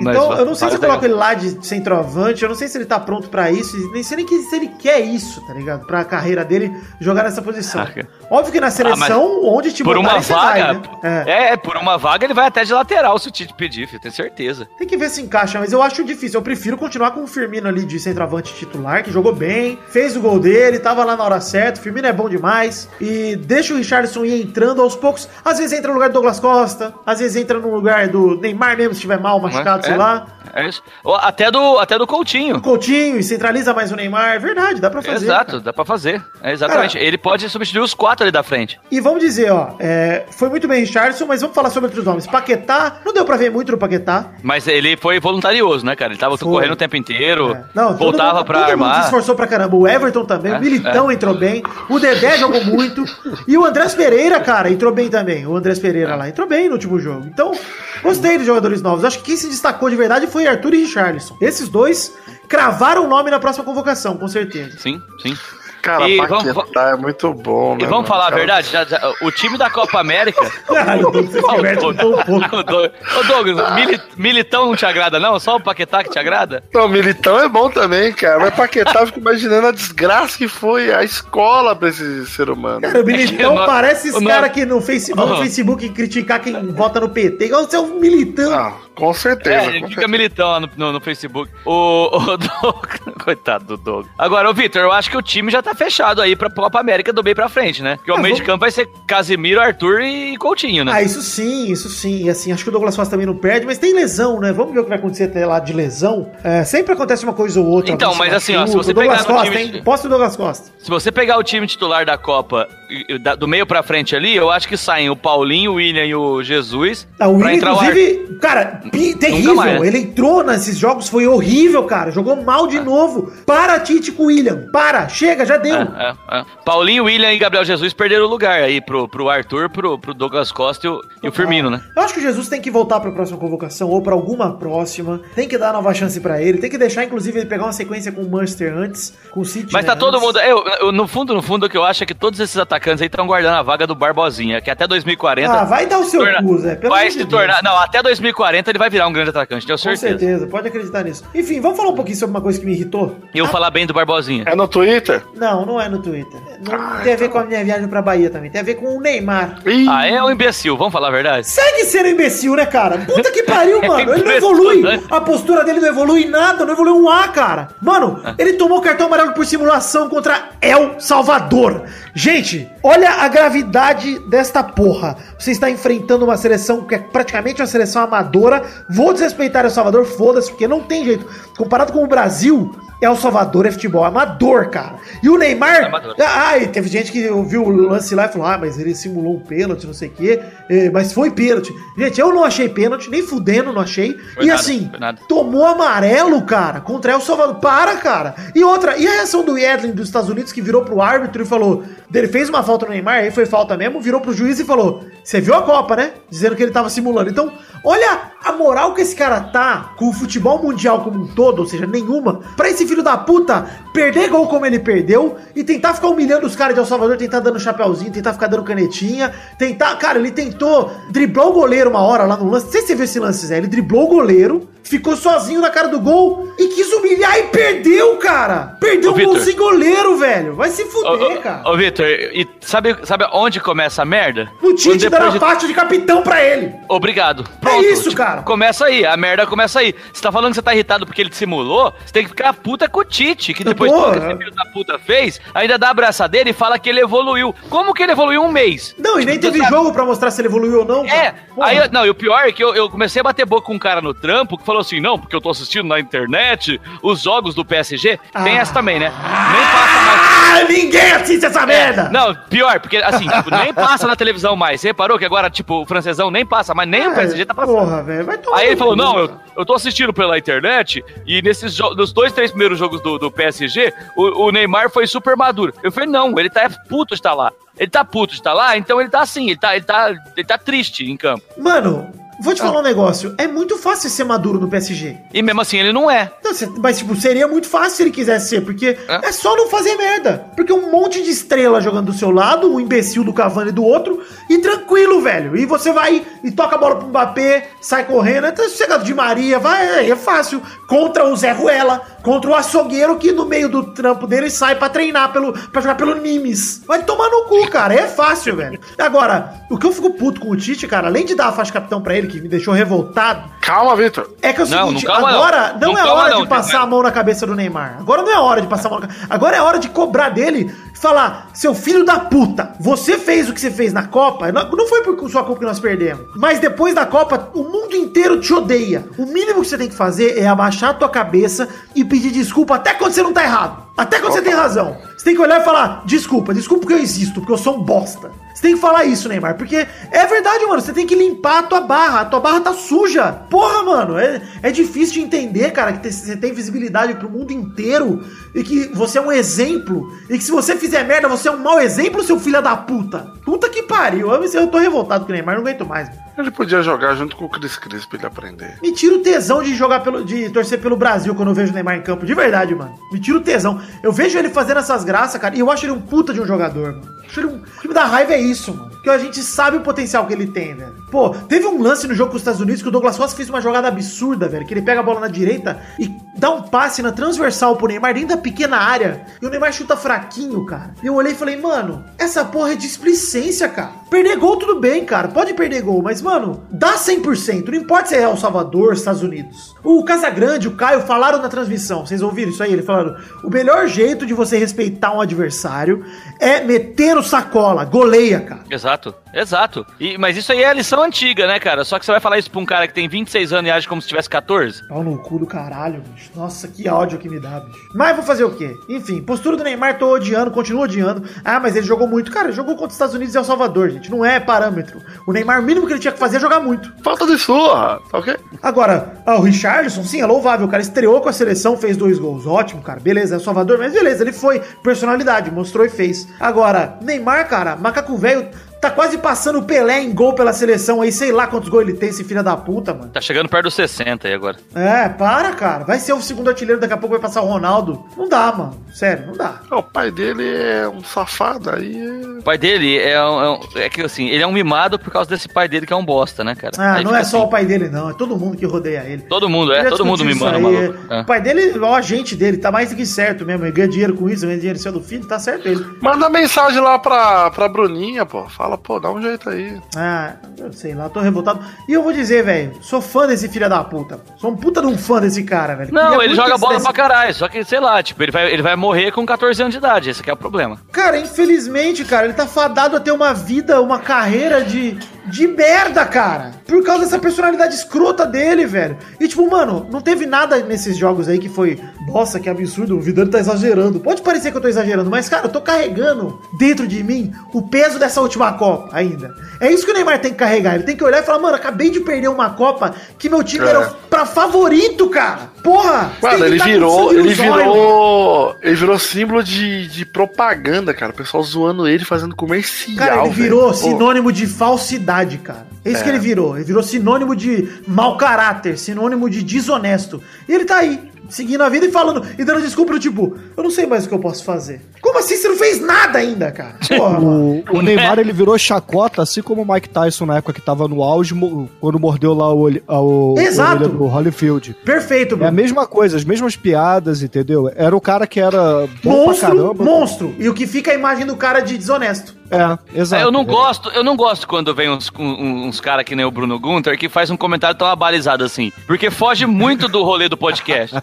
Então, eu não sei se eu coloco ele lá de centroavante, eu não sei se ele tá pronto pra isso, nem sei nem que, se ele quer isso, tá ligado? Pra carreira dele jogar nessa posição. Ah, cara. Óbvio que na seleção, onde te Por uma botarem, você vai, vaga. né? É. É. por uma vaga ele vai até de lateral se o Tite pedir, filho, tenho certeza. Tem que ver se encaixa, mas eu acho difícil. Eu prefiro continuar com o Firmino ali de centroavante titular, que jogou bem, fez o gol dele, tava lá na hora certa. O Firmino é bom demais. E deixa o Richardson ir entrando aos poucos. Às vezes entra no lugar do Douglas Costa, às vezes entra no lugar do Neymar mesmo, se estiver mal, machucado, É. sei lá. É isso. Até do, até do Coutinho. Coutinho e centraliza mais o Neymar. É verdade, dá pra fazer. Exato, cara. dá pra fazer. É exatamente. Cara- ele pode substituir os quatro ali da frente. E vamos dizer, ó, é, foi muito bem Richardson, mas vamos falar sobre outros nomes. Paquetá, não deu pra ver muito no Paquetá. Mas ele foi voluntarioso, né, cara? Ele tava Foi. correndo o tempo inteiro, É. Não, voltava mundo- pra todo mundo se armar. esforçou pra caramba. O Everton também, É, o Militão entrou bem, o Dedé jogou muito. E o Andrés Pereira, cara, entrou bem também. O Andrés É. Pereira lá entrou bem no último jogo. Então, gostei de jogadores novos. Acho que quem se destacou de verdade foi Arthur e Richarlison. Esses dois cravaram o nome na próxima convocação, com certeza. Sim, sim. Cara, E Paquetá vamos- é muito bom, né? E vamos mano? falar a Cara, verdade? Já- já- o time da Copa América. Ô, Doug- Ô, Douglas, Mili- Militão não te agrada, não? Só o Paquetá que te agrada? Não, Militão é bom também, cara. Mas Paquetá eu fico imaginando a desgraça que foi a escola pra esse ser humano. Cara, o Militão o no- parece esse o no- cara que no, face, no Uhum. Facebook criticar quem vota no PT. Igual você é um militão. Ah, com certeza. É, com ele fica certeza. militão lá no, no, no Facebook. O, o Doug. Coitado do Doug. Agora, ô Vitor, eu acho que o time já tá fechado aí pra Copa América do meio pra frente, né? Porque o Ah, meio de vamos- campo vai ser Casimiro, Arthur e Coutinho, né? Ah, isso sim, isso sim. E assim, acho que o Douglas Costa também não perde, mas tem lesão, né? Vamos ver o que vai acontecer até lá de lesão. É, sempre acontece uma coisa ou outra. Então, mas assim, ó, se você O Douglas pegar no Costa, time- hein? Posta o Douglas Costa. Se você pegar o time titular da Copa do meio pra frente ali, eu acho que saem o Paulinho, o William e o Jesus. Ah, o pra Willian, entrar o Ar- inclusive, cara, terrível. mais, né? Ele entrou nesses jogos, foi horrível, cara. Jogou mal Ah. de novo. Para, Tite com o William. Para, chega, já deu. É, é, é. Paulinho, William e Gabriel Jesus perderam o lugar aí pro, pro Arthur, pro, pro Douglas Costa e o, e o Firmino, né? Eu acho que o Jesus tem que voltar pra próxima convocação ou pra alguma próxima. Tem que dar nova chance pra ele. Tem que deixar, inclusive, ele pegar uma sequência com o Manchester antes, com o City. Mas né, tá todo antes. mundo. Eu, eu, no fundo, no fundo, o que eu acho é que todos esses atacantes aí estão guardando a vaga do Barbosinha, que até 2040. Ah, vai dar o seu torna- cu, Zé. pelo vai se de tornar. Não, até 2040 ele vai virar um grande atacante, tenho Com certeza. certeza, pode acreditar nisso. Enfim, vamos falar um pouquinho sobre uma coisa que me irritou? E eu falar bem do Barbosinha. É no Twitter? Não, não é no Twitter. Não tem a ver com a minha viagem pra Bahia também. Tem a ver com o Neymar. Ih, Ah, é um imbecil, vamos falar a verdade? Segue sendo imbecil, né, cara? Puta que pariu, mano. Ele não evolui. A postura dele não evolui em nada, não evolui um A, cara. Mano, ele tomou cartão amarelo por simulação contra El Salvador. Gente, olha a gravidade desta porra. Você está enfrentando uma seleção que é praticamente uma seleção amadora. Vou desrespeitar El Salvador, foda-se, porque não tem jeito. Comparado com o Brasil, El Salvador é futebol amador, cara. E o Neymar. Ah, e teve gente que ouviu o lance lá e falou: ah, mas ele simulou um pênalti, não sei o quê. eh, mas foi pênalti. Gente, eu não achei pênalti, nem fudendo, não achei. Foi e nada, assim, tomou amarelo, cara, contra El Salvador. Para, cara. E outra, e a reação do Edlin dos Estados Unidos que virou pro árbitro e falou: ele fez uma falta no Neymar, aí foi falta mesmo, virou pro juiz e falou: Você viu a Copa, né? Dizendo que ele tava simulando. Então, olha a moral que esse cara tá com o futebol mundial como um todo, ou seja, nenhuma, pra esse filho da puta perder gol como ele perdeu e tentar ficar humilhando os caras de El Salvador, tentar dando chapéuzinho, tentar ficar dando canetinha, tentar. Cara, ele tentou driblar o goleiro uma hora lá no lance. Não sei se você viu esse lance, Zé. Ele driblou o goleiro, ficou sozinho na cara do gol e quis humilhar e perdeu, cara! Perdeu um gol sem goleiro, velho! Vai se fuder, ô, cara! ô, Vitor, e sabe, sabe onde começa a merda? O Tite dando depois a de- faixa de capitão pra ele! Obrigado. isso, Tipo, cara. Começa aí, a merda começa aí. Você tá falando que você tá irritado porque ele simulou? Você tem que ficar puta com o Tite, que depois de tudo que esse filho da puta fez, ainda dá a abraçadeira e fala que ele evoluiu. Como que ele evoluiu um mês? Não, e nem Você teve sabe- jogo pra mostrar se ele evoluiu ou não. É, cara. Porra. aí, não, e o pior é que eu, eu comecei a bater boca com um cara no trampo que falou assim, não, porque eu tô assistindo na internet os jogos do PSG. Tem Ah. essa também, né? Nem passa mais. Ah, ninguém assiste essa merda! Não, pior, porque assim, tipo, nem passa na televisão mais. Você reparou que agora, tipo, o francesão nem passa, mas nem o PSG tá passando. Porra, velho, vai tomar Aí ele falou: não, eu, eu tô assistindo pela internet e nesses nos dois, três primeiros jogos do, do PSG, o, o Neymar foi super maduro. Eu falei, não, ele tá puto de estar lá. Ele tá puto de estar lá, então ele tá assim, ele tá, ele tá, ele tá triste em campo. Mano, vou te falar um negócio. É muito fácil ser maduro no PSG. E mesmo assim ele não é. Não, Mas, tipo, seria muito fácil se ele quisesse ser, porque É. é só não fazer merda. Porque um monte de estrela jogando do seu lado, o imbecil do Cavani do outro, e tranquilo, velho. E você vai e toca a bola pro Mbappé, sai correndo, é sossegado de Maria, vai, é, fácil. Contra o Zé Ruela, contra o açougueiro que no meio do trampo dele sai pra treinar, pelo, pra jogar pelo Nimes. Vai tomar no cu, cara, é fácil, velho. Agora, o que eu fico puto com o Tite, cara, além de dar a faixa capitão pra ele, que me deixou revoltado, Calma, Vitor. é que é o Não, seguinte, não agora não, Não é hora não, de passar Neymar. a mão na cabeça do Neymar. Agora não é hora de passar a mão na cabeça. Agora é hora de cobrar dele e falar: seu filho da puta, você fez o que você fez na Copa. Não não foi por sua culpa que nós perdemos. Mas depois da Copa, o mundo inteiro te odeia. O mínimo que você tem que fazer é abaixar a tua cabeça e pedir desculpa até quando você não tá errado. Até quando você tem razão. Você tem que olhar e falar: desculpa, desculpa porque eu existo, porque eu sou um bosta. Você tem que falar isso, Neymar, porque é verdade, mano. Você tem que limpar a tua barra. A tua barra tá suja. Porra, mano. É, é difícil de entender, cara, que você tem visibilidade pro mundo inteiro e que você é um exemplo. E que se você fizer merda, você é um mau exemplo, seu filho da puta. Puta que pariu. Eu, eu tô revoltado com o Neymar, não aguento mais. Ele podia jogar junto com o Cris Cris pra ele aprender. Me tira o tesão de jogar pelo. de torcer pelo Brasil quando eu vejo o Neymar em campo. De verdade, mano. Me tira o tesão. Eu vejo ele fazendo essas graças, cara, e eu acho ele um puta de um jogador, mano. Acho ele um. O que me dá raiva é isso, mano. Porque a gente sabe o potencial que ele tem, velho. Pô, teve um lance no jogo com os Estados Unidos que o Douglas Costa fez uma jogada absurda, velho. Que ele pega a bola na direita e dá um passe na transversal pro Neymar dentro da pequena área. E o Neymar chuta fraquinho, cara. E eu olhei e falei, mano, essa porra é displicência, cara. Perder gol, tudo bem, cara. Pode perder gol, mas, mano, dá 100%. Não importa se é El Salvador, Estados Unidos. O Casagrande, o Caio falaram na transmissão. Vocês ouviram isso aí? Ele falaram: o melhor jeito de você respeitar um adversário é meter o sacola, goleia, cara. Exato, exato. E, mas isso aí é a lição antiga, né, cara? Só que você vai falar isso pra um cara que tem 26 anos e age como se tivesse 14. Pau no cu do caralho, bicho. Nossa, que ódio que me dá, bicho. Mas vou fazer o quê? Enfim, postura do Neymar, tô odiando, continuo odiando. Ah, mas ele jogou muito. Cara, ele jogou contra os Estados Unidos e El Salvador, gente. Não é parâmetro. O Neymar, o mínimo que ele tinha que fazer é jogar muito. Falta de surra, tá ok? Agora, ah, o Richarlison, sim, é louvável. Cara estreou com a seleção, fez dois gols. Ótimo, cara. Beleza, é Salvador, mas beleza, ele foi. Personalidade, mostrou e fez. Agora, Neymar, cara, macaco velho, tá quase passando o Pelé em gol pela seleção aí. Sei lá quantos gols ele tem, esse filho da puta, mano. Tá chegando perto dos 60 aí agora. É, para, cara. Vai ser o segundo artilheiro, daqui a pouco vai passar o Ronaldo. Não dá, mano. Sério, não dá. O pai dele é um safado, aí é... O pai dele é, um, é, um- é que assim, ele é um mimado por causa desse pai dele que é um bosta, né, cara? Ah, Aí não é só assim. o pai dele, não. É todo mundo que rodeia ele. Todo mundo, é, todo mundo mimando, maluco. é. É. O pai dele, o agente dele, tá mais do que certo mesmo. Ele ganha dinheiro com isso, ganha dinheiro em cima do filho, tá certo ele. Manda mensagem lá pra, pra Bruninha, pô. Fala, pô, dá um jeito aí. Ah, eu sei lá, tô revoltado. E eu vou dizer, velho, sou fã desse filho da puta. Sou um puta de um fã desse cara, velho. Não, Queria ele joga bola desse- pra caralho, só que, sei lá, tipo, ele vai, ele vai morrer com 14 anos de idade, esse aqui é o problema. Cara, infelizmente, cara, ele tá fadado a ter uma vida, uma carreira de, de merda, cara. Por causa dessa personalidade escrota dele, velho. E tipo, mano, não teve nada nesses jogos aí que foi. Nossa, que absurdo, o Vidano tá exagerando. Pode parecer que eu tô exagerando, mas, cara, eu tô carregando dentro de mim o peso dessa última Copa ainda. É isso que o Neymar tem que carregar. Ele tem que olhar e falar, mano, acabei de perder uma Copa que meu time É. era pra favorito, cara. Porra! Mano, ele virou, ele zóio. virou. Ele virou símbolo de, de propaganda, cara. O pessoal zoando ele, fazendo comercial. Cara, ele velho. virou Pô, sinônimo de falsidade, cara. É isso É. que ele virou. Ele virou sinônimo de mau caráter, sinônimo de desonesto. E ele tá aí, seguindo a vida e falando, e dando desculpa tipo, eu não sei mais o que eu posso fazer. Como assim você não fez nada ainda, cara? Porra, mano. O, o Neymar ele virou chacota, assim como o Mike Tyson na época que tava no auge, quando mordeu lá o, o Exato. do Holyfield. Perfeito, É a mesma coisa, as mesmas piadas, entendeu? Era o cara que era bom Monstro, pra caramba. monstro. E o que fica a imagem do cara de desonesto. É, exato. É, eu não gosto, eu não gosto quando vem uns, um- uns caras que nem o Bruno Gunter que faz um comentário tão abalizado assim. Porque foge muito do rolê do podcast.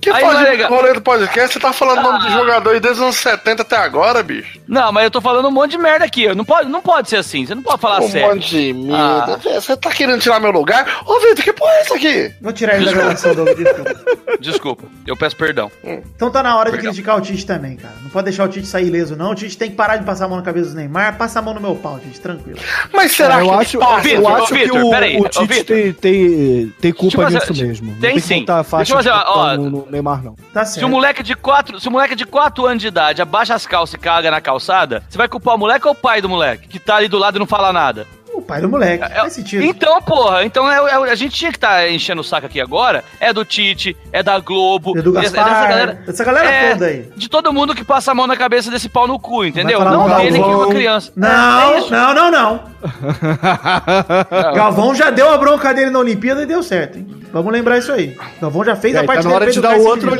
Que Aí é legal. rolê do podcast? Você tá falando o nome do jogador aí desde os anos 70 até agora, bicho? Não, mas eu tô falando um monte de merda aqui. Não pode, não pode ser assim. Você não pode falar um sério. monte de merda. Ah. Você tá querendo tirar meu lugar? Ô, Vitor, que porra é isso aqui? Vou tirar ele da gravação do desculpa. Desculpa, eu peço perdão. Então tá na hora de Perdão. criticar o Tite também, cara. Não pode deixar o Tite sair ileso, não. O Tite tem que parar de passar a mão na cabeça do Neymar. Passa a mão no meu pau, Tite, tranquilo. Mas será eu que acho, passa? eu Vitor, acho ô, que o, peraí, o Tite Vitor. tem, tem, tem culpa eu nisso fazer- mesmo. Tem que sim. Deixa eu fazer, ó, no, no Neymar, não. Tá Se o moleque de 4, se o moleque de 4 anos de idade abaixa as calças e caga na calçada, você vai culpar o moleque ou o pai do moleque? Que tá ali do lado e não fala nada? Pai do moleque. É- Faz sentido. Então, porra, então é, é- a gente tinha que estar enchendo o saco aqui agora. É do Tite, é da Globo, É do é- é Gaspar, dessa galera é, toda aí. De todo mundo que passa a mão na cabeça desse pau no cu, entendeu? Não dele que é uma criança. É Não, não, não, não. Galvão já deu a bronca dele na Olimpíada e deu certo, hein? Vamos lembrar isso aí. Galvão já fez a aí, parte tá na hora dele de dar outro.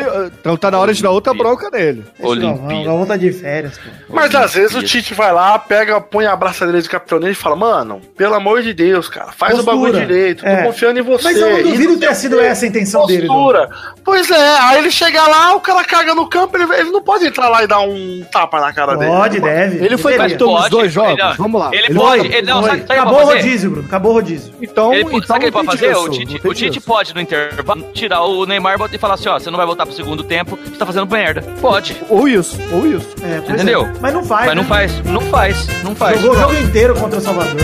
Então tá na hora de dar outra bronca nele. Olimpíada. Galvão tá de férias, pô. Mas às vezes o Tite vai lá, pega, põe a braçadeira de capitão nele e fala, mano, pelo amor de Deus, cara, faz Postura. o bagulho direito, É. tô confiando em você. Mas eu não E duvido não ter sido essa a intenção dele. Dom. postura. Pois é, aí ele chega lá, o cara caga no campo, ele, ele não pode entrar lá e dar um tapa na cara dele. Pode, deve. Ele foi capitão dos Pode, dois jogos? ele- Vamos lá. ele Ele pode, foi? ele não, sabe, Acabou o rodízio, Bruno. Acabou o rodízio. Então, Ele, então sabe o que ele pode fazer? o Tite, disso. Pode, no intervalo, tirar o Neymar e falar assim, ó, você não vai voltar pro segundo tempo, você tá fazendo merda. Pode. Ou isso, ou isso. É, Entendeu? é. Mas não faz. Mas não né? faz, não faz, não faz. Jogou o jogo inteiro contra o Salvador.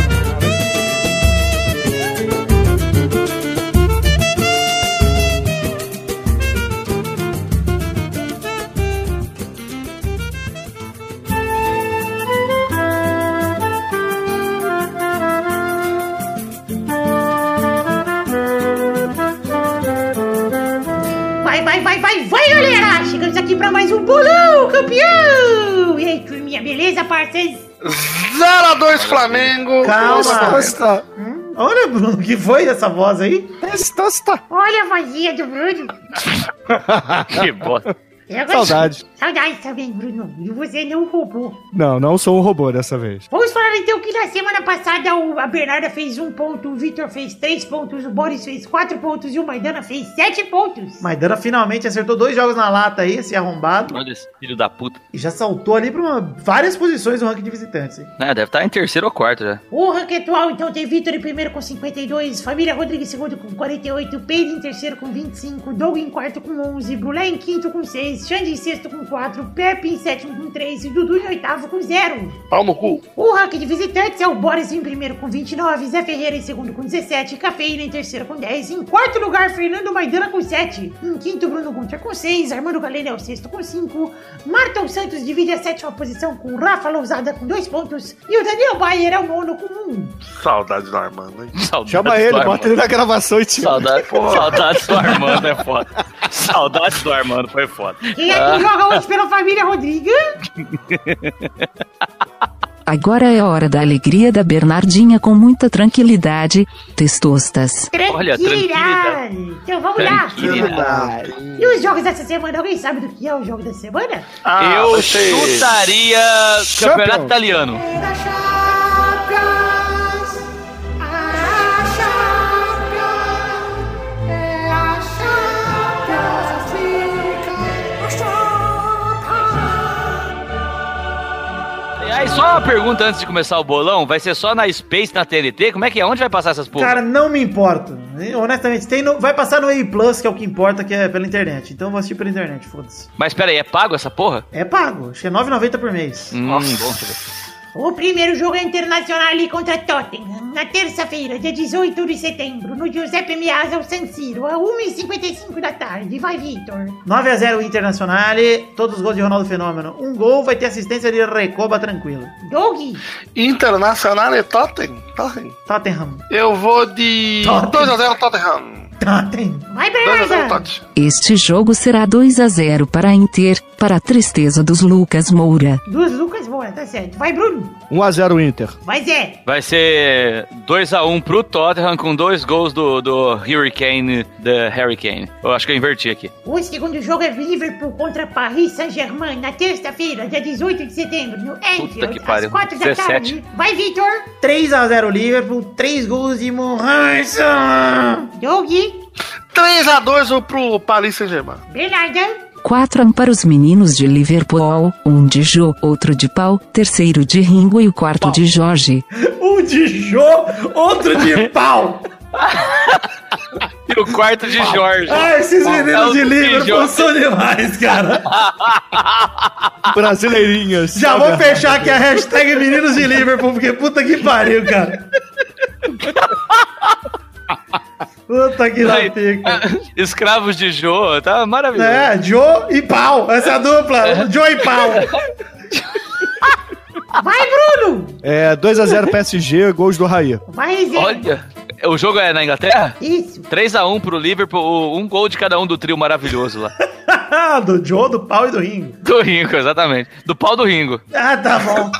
Pra mais um bolão, campeão! E aí, turminha, beleza, parceiros? 0x2 Flamengo. Calma. Tosta, Hum? Olha, Bruno, que foi essa voz aí? tosta. Olha a vozinha do Bruno. Que bosta. Eu gostei. Saudade. Saudades também, Bruno. E você não roubou. Não, não sou um robô dessa vez. Vamos falar então que na semana passada o- a Bernarda fez um ponto, o Vitor fez três pontos, o Boris fez quatro pontos e o Maidana fez sete pontos. Maidana finalmente acertou dois jogos na lata aí, esse arrombado. Olha esse filho da puta. E já saltou ali pra uma- várias posições no ranking de visitantes. hein? É, deve estar em terceiro ou quarto já. O ranking atual, então, tem Vitor em primeiro com 52, Família Rodrigues em segundo com 48, Pedro em terceiro com 25, Doug em quarto com 11, Brulé em quinto com 6, Xande em sexto com 4, Pepe em sétimo com 3 e Dudu em oitavo com 0. Pau no cu. O ranking de visitantes é o Boris em primeiro com 29, Zé Ferreira em segundo com 17, Cafeína em terceiro com 10, em quarto lugar, Fernando Maidana com 7, em quinto, Bruno Gunter com 6, Armando Galena é o sexto com 5, Marton Santos divide a sétima posição com Rafa Lousada com 2 pontos e o Daniel Bayer é o nono com 1. Saudade do Armando, hein? Saudades Chama do ele, Armando. bota ele na gravação e tira. Saudades, saudades do Armando é foda. Saudades do Armando foi foda. Quem é que joga hoje pela família Rodrigues? Agora é a hora da alegria da Bernardinha com muita tranquilidade. Testostas. Olha, Tranquilidade. Então vamos lá. Tranquilidade. E os jogos dessa semana? Alguém sabe do que é o jogo da semana? Ah, Eu chutaria campeonato Champions. italiano. Aí, só uma pergunta antes de começar o bolão: vai ser só na Space, na TNT? Como é que é? Onde vai passar essas porra? Cara, não me importo. Honestamente, tem no- vai passar no A Plus, que é o que importa, que é pela internet. Então eu vou assistir pela internet, foda-se. Mas pera aí, é pago essa porra? É pago, acho que é 9,90 por mês. Hum, bom saber. O primeiro jogo é Internacional contra Tottenham, na terça-feira, dia 18 de setembro, no Giuseppe Meazza, ao San Siro, a 1h55 da tarde. Vai, Vitor. 9x0 Internacional, todos os gols de Ronaldo Fenômeno. Um gol vai ter assistência de Recoba tranquilo. Doug. Internacional e Tottenham. Tottenham. Tottenham. Eu vou de Tottenham. 2x0 Tottenham. Tottenham. Vai, 2x0 Bernarda. Tottenham. Este jogo será 2 a 0 para a Inter, para a tristeza dos Lucas Moura. Duas Lucas Moura, tá certo. Vai, Bruno. 1x0 Inter. Vai, Zé. Vai ser 2x1 pro Tottenham com dois gols do, do Hurricane, da Hurricane. Eu acho que eu inverti aqui. O segundo jogo é Liverpool contra Paris Saint-Germain, na terça-feira, dia 18 de setembro, no Anfield, que às pariu. 4 da 17. tarde. Vai, Vitor. 3x0 Liverpool, 3 gols de Mohamed Salah. Doug. 3x2 pro Paris Saint-Germain. 4 para os meninos de Liverpool, um de Jô, outro de Pau, terceiro de Ringo e o quarto de Jorge. Um de Jô, outro de pau. E o quarto de Jorge. Ah, esses É meninos o de Liverpool são demais, cara. Brasileirinhas. Já vou fechar aqui a hashtag meninos de Liverpool, porque puta que pariu, cara. Puta que Aí, pica. Escravos de Jô, tá maravilhoso. É, Joe e pau. Essa é a dupla. Joe e pau. Vai, Bruno. É 2x0 PSG, gols do Raí. Vai, reserva. Olha, o jogo é na Inglaterra? Isso. 3x1 pro Liverpool, um gol de cada um do trio maravilhoso lá. do Joe, do pau e do Ringo. Do Ringo, exatamente. Do pau do Ringo. Ah, tá bom.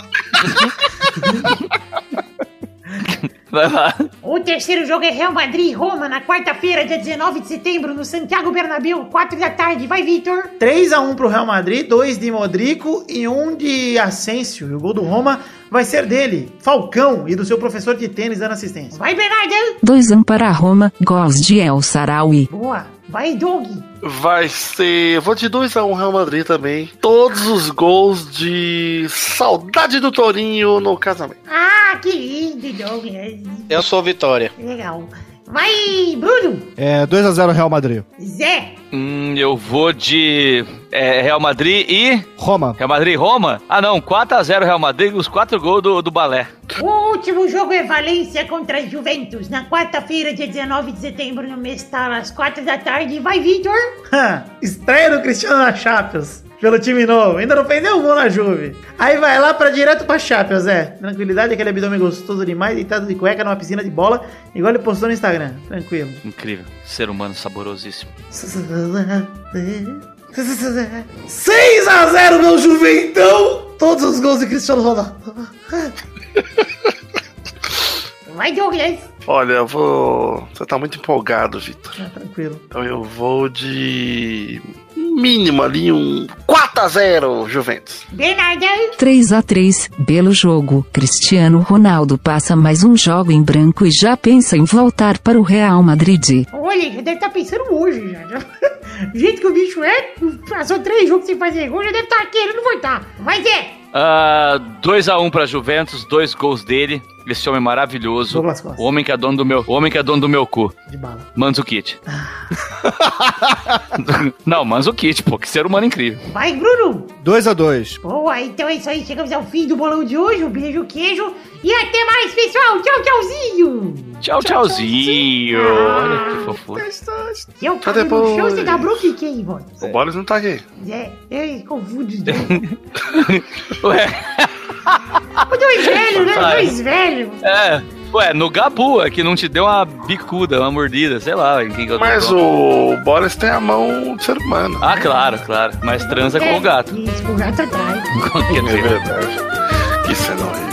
Vai lá. O terceiro jogo é Real Madrid e Roma na quarta-feira, dia 19 de setembro, no Santiago Bernabéu, 4 da tarde. Vai, Vitor. 3x1 pro Real Madrid, 2 de Modrico e 1 de Asensio. E o gol do Roma vai ser dele, Falcão, e do seu professor de tênis dando assistência. Vai, Bernarda. 2 para a Roma, gols de El Sarawi. Boa. Vai, Doug. Vai ser. Vou de 2x1 Real Madrid também. Todos os gols de saudade do Torinho no casamento. Ah, que lindo, Doug. É Eu sou Vitória. Legal. Vai, Bruno. É 2x0 Real Madrid. Zé. Hum, eu vou de é, Real Madrid e. Roma. Real Madrid e Roma? Ah, não. 4x0 Real Madrid, os 4 gols do, do balé. O último jogo é Valência contra Juventus, na quarta-feira, dia 19 de setembro, no Mestal, às 4 da tarde. Vai, Vitor. Estreia do Cristiano na Champions. Pelo time novo. Ainda não fez nenhum gol na Juve. Aí vai lá pra direto pra Champions, é. Tranquilidade, aquele abdômen gostoso demais, deitado de cueca numa piscina de bola, igual ele postou no Instagram. Tranquilo. Incrível. Ser humano saborosíssimo. 6x0, meu Juventão! Todos os gols de Cristiano Ronaldo. Vai, Douglas. Olha, eu vou. Você tá muito empolgado, Vitor. Ah, tranquilo. Então eu vou de. Mínimo ali um 4x0 Juventus. Bernarda. 3 a 3 belo jogo. Cristiano Ronaldo passa mais um jogo em branco e já pensa em voltar para o Real Madrid. Olha, já deve estar pensando hoje já. Do jeito que o bicho é, passou três jogos sem fazer gol, já deve estar querendo voltar. Vai, Zé. Ah, 2x1 pra Juventus, dois gols dele. Esse homem maravilhoso. Douglas Costa. O homem que é dono do meu, o homem que é dono do meu cu. De bala. Manzukit. Não, Manzukit, pô, que ser humano incrível. Vai, Bruno. 2x2. Boa, então é isso aí. Chegamos ao fim do bolão de hoje. Um beijo, queijo. E até mais, pessoal. Tchau, tchauzinho. Tchau, tchauzinho. Olha que fofura. Eu no show, depois. você dá bronca em quem, mano? O Boris não tá aqui. Zé, eu confundo os dois. Ué, Os dois velhos, né? Vai. dois velhos. é. Ué, no Gabu, é que não te deu uma bicuda, uma mordida, sei lá. Em quem que Mas o Boris tem a mão de ser humano. Ah, claro, claro. Mas transa com o gato. Isso, com o gato atrás. Quer É verdade. Que cena horrível.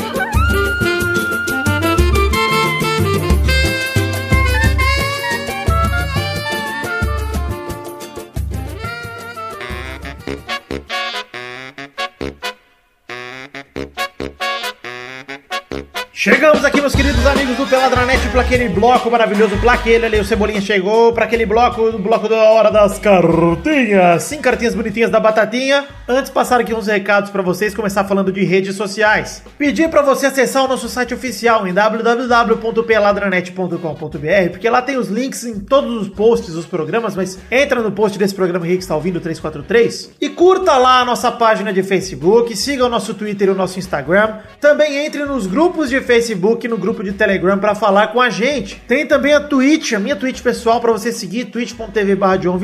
Chegamos aqui, meus queridos amigos do Peladranet, para aquele bloco maravilhoso, para aquele ali, o Cebolinha chegou, para aquele bloco, o bloco da hora das cartinhas. Sim, cartinhas bonitinhas da Batatinha. Antes, passar aqui uns recados para vocês, começar falando de redes sociais. Pedir para você acessar o nosso site oficial em www.peladranet.com.br, porque lá tem os links em todos os posts dos programas, mas entra no post desse programa aqui que está ouvindo, 343, e curta lá a nossa página de Facebook, siga o nosso Twitter e o nosso Instagram. Também entre nos grupos de Facebook e no grupo de Telegram para falar com a gente. Tem também a Twitch, a minha Twitch pessoal para você seguir, twitch.tv.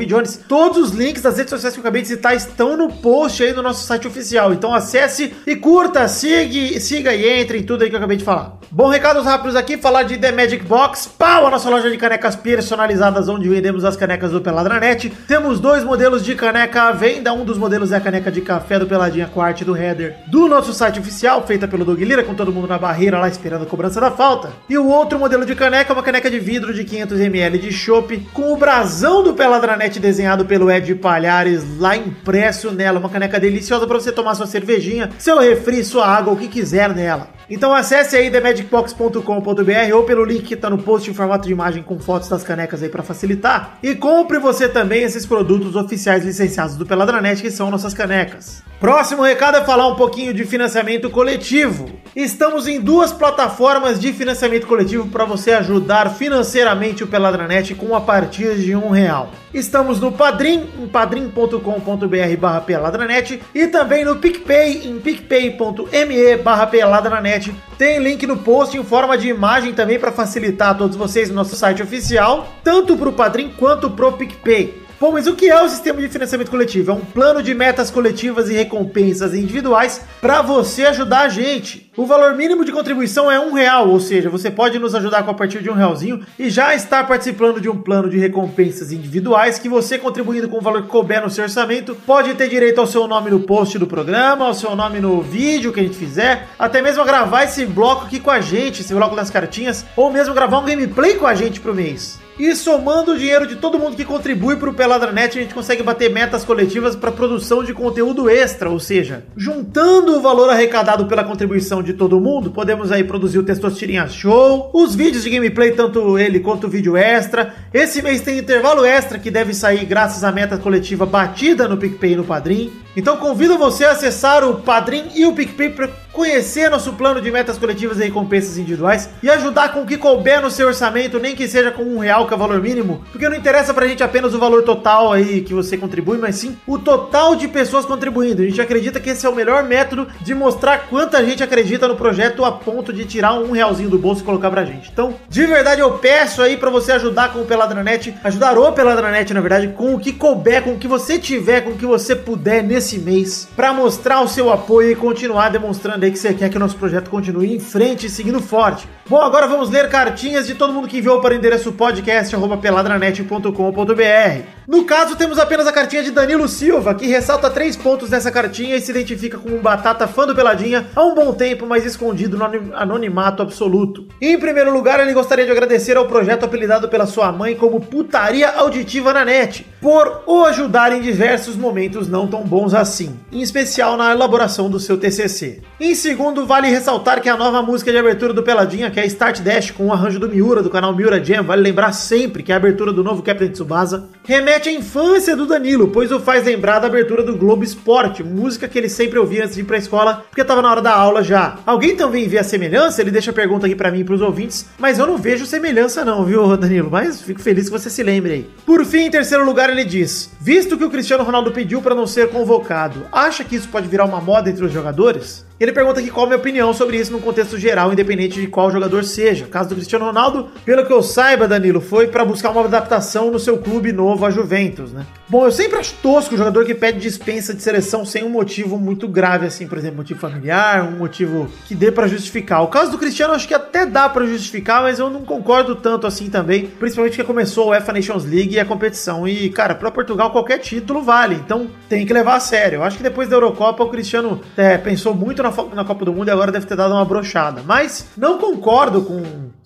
Jones. Todos os links das redes sociais que eu acabei de citar estão no post aí do nosso site oficial. Então acesse e curta, siga, siga e entre em tudo aí que eu acabei de falar. Bom, recados rápidos aqui, falar de The Magic Box, pau, a nossa loja de canecas personalizadas onde vendemos as canecas do Peladranet. Temos dois modelos de caneca à venda, um dos modelos é a caneca de café do Peladinha com arte do header do nosso site oficial, feita pelo Doug Lira, com todo mundo na barreira lá esperando a cobrança da falta. E o outro modelo de caneca é uma caneca de vidro de 500ml de chopp, com o brasão do Peladranet desenhado pelo Ed Palhares lá impresso nela. Uma caneca deliciosa para você tomar sua cervejinha, seu refri, sua água, o que quiser nela. Então acesse aí themagicbox.com.br ou pelo link que tá no post em formato de imagem com fotos das canecas aí para facilitar. E compre você também esses produtos oficiais licenciados do Peladranet, que são nossas canecas. Próximo recado é falar um pouquinho de financiamento coletivo. Estamos em duas plataformas de financiamento coletivo para você ajudar financeiramente o Peladranet com a partir de um real. Estamos no Padrim, em padrim.com.br barra peladranet e também no PicPay, em picpay.me barra peladranet. Tem link no post em forma de imagem também para facilitar a todos vocês no nosso site oficial, tanto para o Padrim quanto para o PicPay. Bom, mas o que é o sistema de financiamento coletivo? É um plano de metas coletivas e recompensas individuais para você ajudar a gente. O valor mínimo de contribuição é um real, ou seja, você pode nos ajudar com a partir de um realzinho e já estar participando de um plano de recompensas individuais que você contribuindo com o valor que couber no seu orçamento pode ter direito ao seu nome no post do programa, ao seu nome no vídeo que a gente fizer, até mesmo a gravar esse bloco aqui com a gente, esse bloco das cartinhas, ou mesmo gravar um gameplay com a gente pro mês. E somando o dinheiro de todo mundo que contribui para o Peladranet, a gente consegue bater metas coletivas para produção de conteúdo extra, ou seja, juntando o valor arrecadado pela contribuição de todo mundo, podemos aí produzir o Testostirinha Show, os vídeos de gameplay, tanto ele quanto o vídeo extra. Esse mês tem intervalo extra que deve sair graças à meta coletiva batida no PicPay e no Padrim. Então convido você a acessar o Padrim e o PicPay para conhecer nosso plano de metas coletivas e recompensas individuais e ajudar com o que couber no seu orçamento, nem que seja com um real, que é o valor mínimo, porque não interessa pra gente apenas o valor total aí que você contribui, mas sim o total de pessoas contribuindo. A gente acredita que esse é o melhor método de mostrar quanta gente acredita no projeto a ponto de tirar um realzinho do bolso e colocar pra gente. Então, de verdade, eu peço aí para você ajudar com o Peladranet, ajudar o Peladranet, na verdade, com o que couber, com o que você tiver, com o que você puder nesse mês, para mostrar o seu apoio e continuar demonstrando aí que você quer que o nosso projeto continue em frente e seguindo forte. Bom, agora vamos ler cartinhas de todo mundo que enviou para o endereço podcast@peladranet.com.br. No caso, temos apenas a cartinha de Danilo Silva, que ressalta três pontos nessa cartinha e se identifica como um batata fã do Peladinha há um bom tempo, mas escondido no anonimato absoluto. Em primeiro lugar, ele gostaria de agradecer ao projeto apelidado pela sua mãe como Putaria Auditiva na Net, por o ajudar em diversos momentos não tão bons assim, em especial na elaboração do seu TCC. Em segundo, vale ressaltar que a nova música de abertura do Peladinha, que é Start Dash com o arranjo do Miura, do canal Miura Jam, vale lembrar sempre que é a abertura do novo Captain Tsubasa, remete à infância do Danilo, pois o faz lembrar da abertura do Globo Esporte, música que ele sempre ouvia antes de ir pra escola, porque tava na hora da aula já. Alguém também vê a semelhança? Ele deixa a pergunta aqui para mim e pros ouvintes, mas eu não vejo semelhança não, viu, Danilo? Mas fico feliz que você se lembre aí. Por fim, em terceiro lugar, ele diz: Visto que o Cristiano Ronaldo pediu para não ser convocado, acha que isso pode virar uma moda entre os jogadores? Ele pergunta aqui qual a minha opinião sobre isso no contexto geral, independente de qual jogador seja. O caso do Cristiano Ronaldo, pelo que eu saiba, Danilo, foi para buscar uma adaptação no seu clube novo, a Juventus, né? Bom, eu sempre acho tosco o jogador que pede dispensa de seleção sem um motivo muito grave, assim, por exemplo, motivo familiar, um motivo que dê para justificar. O caso do Cristiano, acho que até dá para justificar, mas eu não concordo tanto assim também, principalmente que começou o UEFA Nations League e a competição. E, cara, para Portugal qualquer título vale, então tem que levar a sério. Eu acho que depois da Eurocopa o Cristiano é, pensou muito na, na Copa do Mundo e agora deve ter dado uma brochada. Mas não concordo com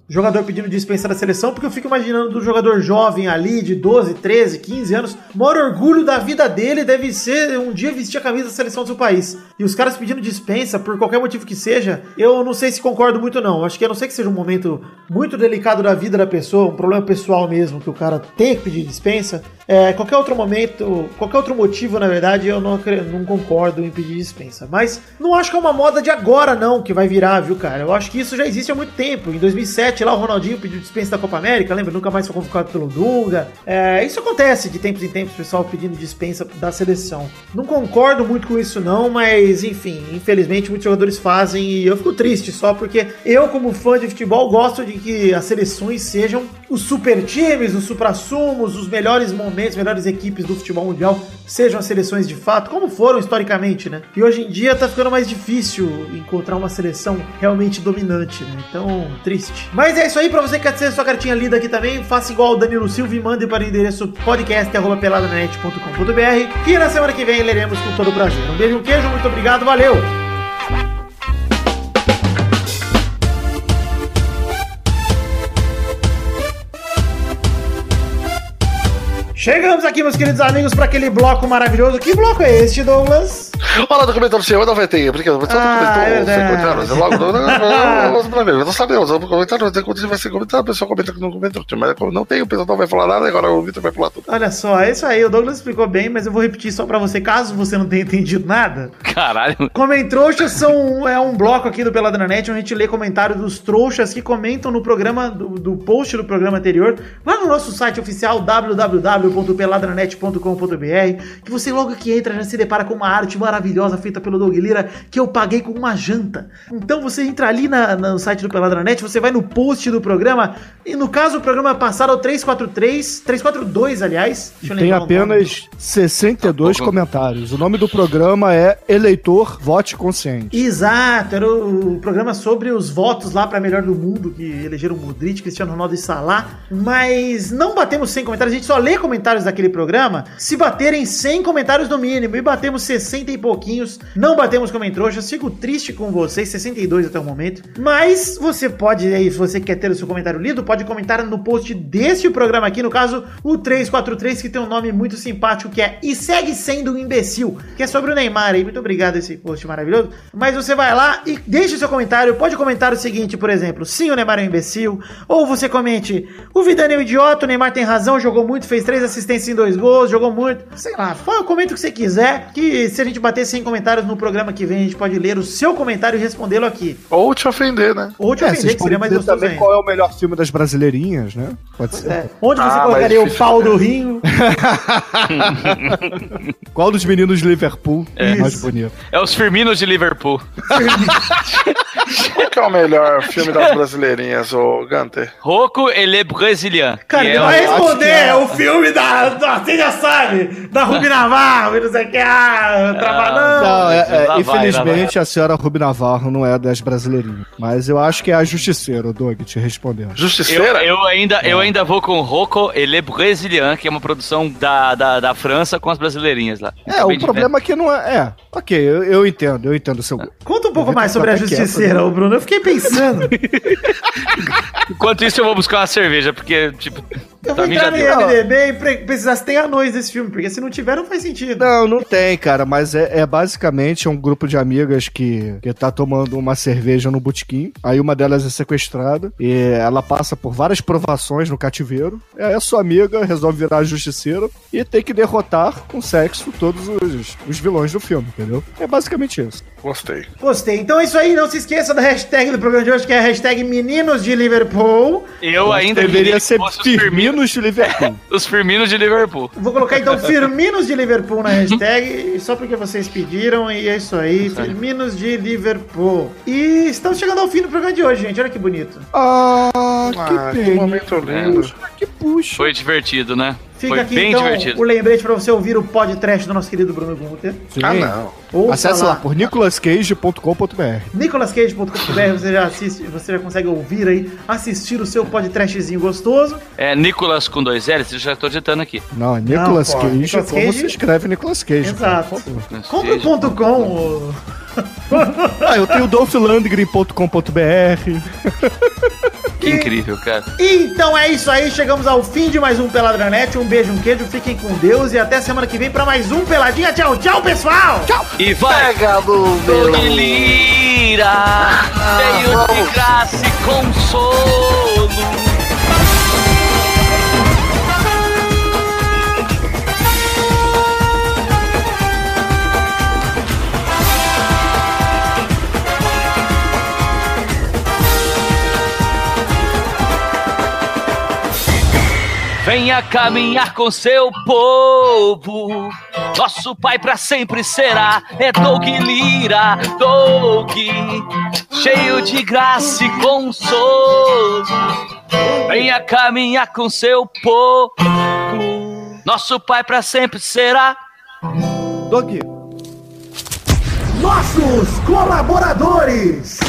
jogador pedindo dispensa da seleção, porque eu fico imaginando do jogador jovem ali, de 12, 13, 15 anos, o maior orgulho da vida dele deve ser um dia vestir a camisa da seleção do seu país. E os caras pedindo dispensa, por qualquer motivo que seja, eu não sei se concordo muito não. Acho que a não ser que seja um momento muito delicado da vida da pessoa, um problema pessoal mesmo, que o cara tem que pedir dispensa, é, qualquer outro momento, qualquer outro motivo, na verdade, eu não, não concordo em pedir dispensa. Mas não acho que é uma moda de agora, não, que vai virar, viu, cara? Eu acho que isso já existe há muito tempo. Em 2007, lá o Ronaldinho pediu dispensa da Copa América, lembra? Nunca mais foi convocado pelo Dunga. É, isso acontece de tempos em tempos, pessoal pedindo dispensa da seleção. Não concordo muito com isso, não, mas enfim, infelizmente muitos jogadores fazem e eu fico triste só porque eu, como fã de futebol, gosto de que as seleções sejam os super times, os supra-sumos, os melhores momentos, melhores equipes do futebol mundial sejam as seleções de fato, como foram historicamente, né? E hoje em dia tá ficando mais difícil encontrar uma seleção realmente dominante, né? Então, triste. Mas é isso aí, pra você que quer ter sua cartinha lida aqui também, faça igual o Danilo Silva e mande para o endereço podcast.peladanet.com.br que na semana que vem leremos com todo o prazer. Um beijo, um queijo, muito obrigado, valeu! Chegamos aqui, meus queridos amigos, para aquele bloco maravilhoso. Que bloco é este, Douglas? Olha lá, comentário seu, não vai ter. Porque você Ah, é verdade. Logo, não, sabemos. O comentário, quando vai ser comentado, a pessoa comenta que não comentou. Mas não tem, o pessoal não vai falar nada, agora o Vitor vai falar tudo. Olha só, é isso aí. O Douglas explicou bem, mas eu vou repetir só pra você, caso você não tenha entendido nada. Caralho. Comentroxas são é um bloco aqui do Peladranet onde a gente lê comentários dos trouxas que comentam no programa do, do post do programa anterior, lá no nosso site oficial www.peladranet.com.br, que você logo que entra já se depara com uma arte maravilhosa feita pelo Doug Lira que eu paguei com uma janta. Então você entra ali na- no site do Peladranet, você vai no post do programa e no caso o programa passado é o 343, 342 aliás. Deixa eu Tem apenas 62 Tá pouco. comentários. O nome do programa é Eleitor Vote Consciente. Exato, era o, o programa sobre os votos lá para melhor do mundo, que elegeram Modric, Cristiano Ronaldo e Salah. Mas não batemos 100 comentários, a gente só lê comentários daquele programa se baterem 100 comentários no mínimo. E batemos 60 e pouquinhos, não batemos comentroxas. Fico triste com vocês, 62 até o momento. Mas você pode, aí, se você quer ter o seu comentário lido, pode comentar no post deste programa aqui, no caso, o 343, que tem um nome muito simpático, que é E Segue Sendo um Imbecil, que é sobre o Neymar aí. Muito obrigado esse post maravilhoso. Mas você vai lá e deixa o seu comentário. Pode comentar o seguinte, por exemplo, sim, o Neymar é um imbecil. Ou você comente, o Vidane é um idiota, o Neymar tem razão, jogou muito, fez três assistências em dois gols, jogou muito. Sei lá, fala, comenta o que você quiser, que se a gente bater 100 comentários no programa que vem, a gente pode ler o seu comentário e respondê-lo aqui. Ou te ofender, né? Ou te É, ofender, que seria mais gostoso também ainda. qual é o melhor filme das brasileirinhas, né? Pode ser. É. Onde você Ah, colocaria o pau do Rinho? Qual dos meninos de Liverpool é mais Isso. bonito? É os Firminos de Liverpool. Qual que é o melhor filme das brasileirinhas, ô Gunter? Rocco e Le Brésilien. Cara, ele é vai responder, é o filme da, da você já sabe, da Rubi Navarro, e não sei o que, ah, Trabalhão. Não, é- é, Lá vai, infelizmente a senhora Rubi Navarro não é das brasileirinhas. Mas eu acho que é a justiceira, o Doug, te respondendo. Eu, Justiceira? eu ainda, eu ainda vou com Rocco e Le Brésilien, que é uma produção da, da, da França com as brasileirinhas lá. É, Acabei o problema é que não é. É, ok, eu, eu entendo, eu entendo o seu. Conta um pouco Eu mais sobre a até quieto, Justiceira, ô Bruno. Eu fiquei pensando. Enquanto isso, eu vou buscar uma cerveja, porque, tipo, Eu vou entrar no. IMDB e pre- precisar se tem anões desse filme, porque se não tiver, não faz sentido. Não, não tem, cara, mas é, é basicamente um grupo de amigas que, que tá tomando uma cerveja no botequim. Aí uma delas é sequestrada e ela passa por várias provações no cativeiro. E aí a sua amiga resolve virar a justiceira e tem que derrotar com sexo todos os, os vilões do filme, entendeu? É basicamente isso. Gostei. Gostei. Então é isso aí. Não se esqueça da hashtag do programa de hoje, que é a hashtag Meninos de Liverpool. Eu ainda Deveria ser Firminos de Liverpool. os Firminos de Liverpool. Vou colocar então Firminos de Liverpool na hashtag, só porque vocês pediram, e é isso aí. Firminos de Liverpool. E estamos chegando ao fim do programa de hoje, gente. Olha que bonito. Ah, Ah, que que pena. momento lindo. Que puxa. Foi divertido, né? Fica Foi aqui bem então divertido. o lembrete pra você ouvir o podcast do nosso querido Bruno Gunter. Sim. Ah, não. Ouça Acesse lá por nicolascage.com.br. nicolascage.com.br você já assiste, você já consegue ouvir aí, assistir o seu podcastzinho gostoso. É Nicolas com dois L's, eu já tô ditando aqui. Não, é Nicolas pô, Cage, Nicolas como Cage- se escreve Nicolas Cage. Exato. ô- Ah, eu tenho dolphlandgren.com.br. Que incrível, cara. Então é isso aí, chegamos ao fim de mais um Peladranet. Um beijo, um queijo, fiquem com Deus e até semana que vem pra mais um Peladinha. Tchau, tchau, pessoal! Tchau! E vai! Pega no meu. Lira, veio de graça e consolo. Venha caminhar com seu povo. Nosso pai pra sempre será. É Doug Lira, Doug, cheio de graça e consolo. Venha caminhar com seu povo. Nosso pai pra sempre será. Doug, Nossos colaboradores!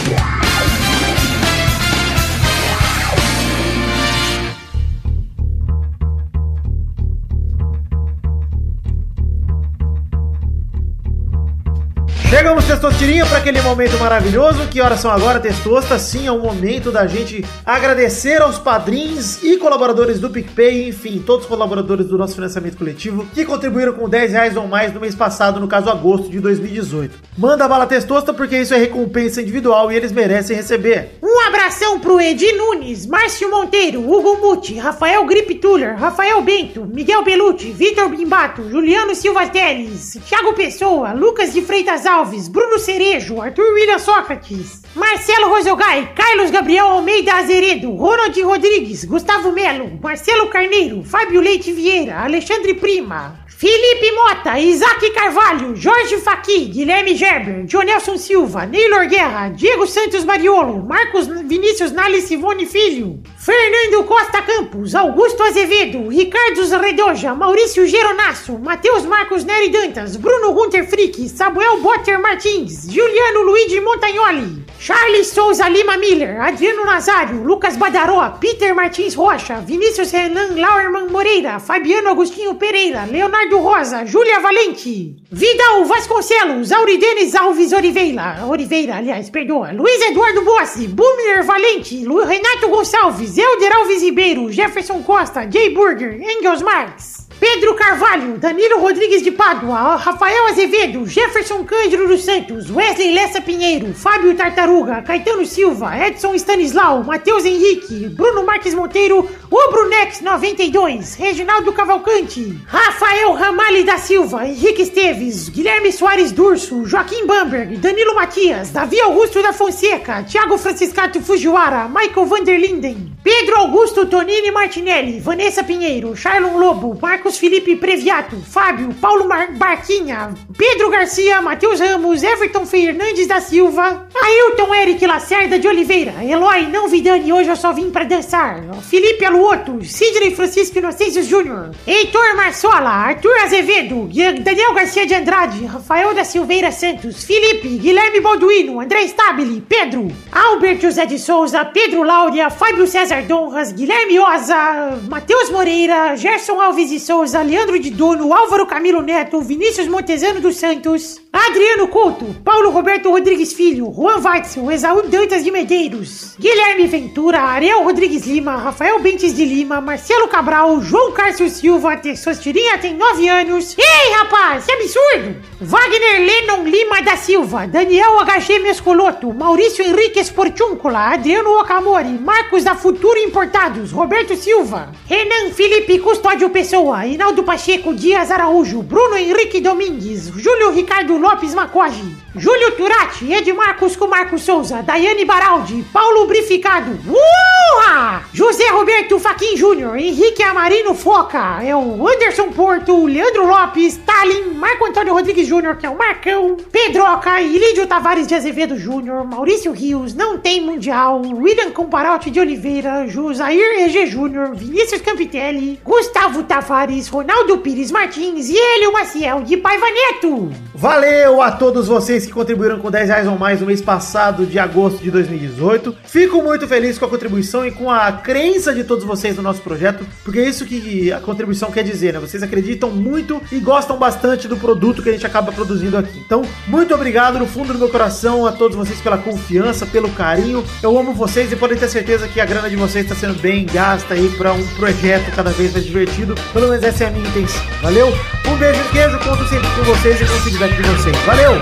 Chegamos, pessoal. Testosterinha, para aquele momento maravilhoso. Que horas são agora, Testosta? Sim, é o momento da gente agradecer aos padrinhos e colaboradores do PicPay, enfim, todos os colaboradores do nosso financiamento coletivo que contribuíram com 10 reais ou mais no mês passado, no caso agosto de 2018. Manda bala Testosta, porque isso é recompensa individual e eles merecem receber. Um abração pro Edi Nunes, Márcio Monteiro, Hugo Muti, Rafael Grip Tuller, Rafael Bento, Miguel Belucci, Vitor Bimbato, Juliano Silva Teles, Thiago Pessoa, Lucas de Freitas Alves, Bruno Cerejo, Arthur William Sócrates, Marcelo Rosogai, Carlos Gabriel Almeida Azeredo, Ronald Rodrigues, Gustavo Melo, Marcelo Carneiro, Fábio Leite Vieira, Alexandre Prima, Felipe Mota, Isaac Carvalho, Jorge Faqui, Guilherme Gerber, Jonelson Silva, Neylor Guerra, Diego Santos Mariolo, Marcos Vinícius Nali Simone Filho, Fernando Costa Campos, Augusto Azevedo, Ricardo Redoja, Maurício Geronasso, Matheus Marcos Neri Dantas, Bruno Gunter Frick, Samuel Botter Martins, Juliano Luigi Montagnoli, Charles Souza Lima Miller, Adriano Nazário, Lucas Badaró, Peter Martins Rocha, Vinícius Renan Lauerman Moreira, Fabiano Agostinho Pereira, Leonardo Rosa, Júlia Valente, Vidal Vasconcelos, Auridenes Alves Oliveira, Oliveira, aliás, perdoa, Luiz Eduardo Bossi, Bumner Valente, Renato Gonçalves, Elder Alves Ribeiro, Jefferson Costa, Jay Burger, Engels Marx, Pedro Carvalho, Danilo Rodrigues de Pádua, Rafael Azevedo, Jefferson Cândido dos Santos, Wesley Lessa Pinheiro, Fábio Tartaruga, Caetano Silva, Edson Stanislau, Matheus Henrique, Bruno Marques Monteiro, o Brunex 92, Reginaldo Cavalcante, Rafael Ramalho da Silva, Henrique Esteves, Guilherme Soares Durso, Joaquim Bamberg, Danilo Matias, Davi Augusto da Fonseca, Thiago Franciscato Fujiwara, Michael Vanderlinden, Pedro Augusto Tonini Martinelli, Vanessa Pinheiro, Charlon Lobo, Marcos Felipe Previato, Fábio, Paulo Mar Barquinha, Pedro Garcia, Matheus Ramos, Everton Fernandes da Silva, Ailton Eric Lacerda de Oliveira, Eloy Não Vidani, hoje eu só vim pra dançar, Felipe Aluoto, Sidney Francisco Inocêncio Júnior, Heitor Marçola, Arthur Azevedo, Daniel Garcia de Andrade, Rafael da Silveira Santos, Felipe, Guilherme Balduino, André Stabile, Pedro, Albert José de Souza, Pedro Láurea, Fábio César Donras, Guilherme Oza, Matheus Moreira, Gerson Alves de Souza, Leandro de Dono, Álvaro Camilo Neto, Vinícius Montezano dos Santos, Adriano Couto, Paulo Roberto Rodrigues Filho, Juan Weitzel, Esaú Dantas de Medeiros, Guilherme Ventura, Ariel Rodrigues Lima, Rafael Bentes de Lima, Marcelo Cabral, João Cárcio Silva, Tessostirinha tem 9 anos. Ei, rapaz, que absurdo! Wagner Lennon Lima da Silva, Daniel HG Mescoloto, Maurício Henrique Esportúncula, Adriano Okamori, Marcos da Futuro Importados, Roberto Silva, Renan Felipe Custódio Pessoa, Hinaldo Pacheco Dias Araújo, Bruno Henrique Domingues, Júlio Ricardo Lopes Macoge, Júlio Turati, Edmarcos com Marcos Souza, Daiane Baraldi, Paulo Brificado, Uha! José Roberto Faquin Júnior, Henrique Amarino Foca, é o Anderson Porto, Leandro Lopes, Stalin, Marco Antônio Rodrigues Júnior, que é o Marcão, Pedroca, Ilídio Tavares de Azevedo Júnior, Maurício Rios, Não Tem Mundial, William Comparote de Oliveira, Josair EG Júnior, Vinícius Campitelli, Gustavo Tavares, Ronaldo Pires Martins e Hélio Maciel de Paiva Neto. Valeu a todos vocês que contribuíram com 10 reais ou mais no mês passado de agosto de 2018. Fico muito feliz com a contribuição e com a crença de todos vocês no nosso projeto, porque é isso que a contribuição quer dizer, né? Vocês acreditam muito e gostam bastante do produto que a gente acaba produzindo aqui. Então, muito obrigado no fundo do meu coração a todos vocês pela confiança, pelo carinho. Eu amo vocês e podem ter certeza que a grana de vocês está sendo bem gasta aí para um projeto cada vez mais divertido. Pelo menos essa é a minha intenção. Valeu? Um beijo queijo, conto sempre com vocês e com o feedback de vocês. Valeu!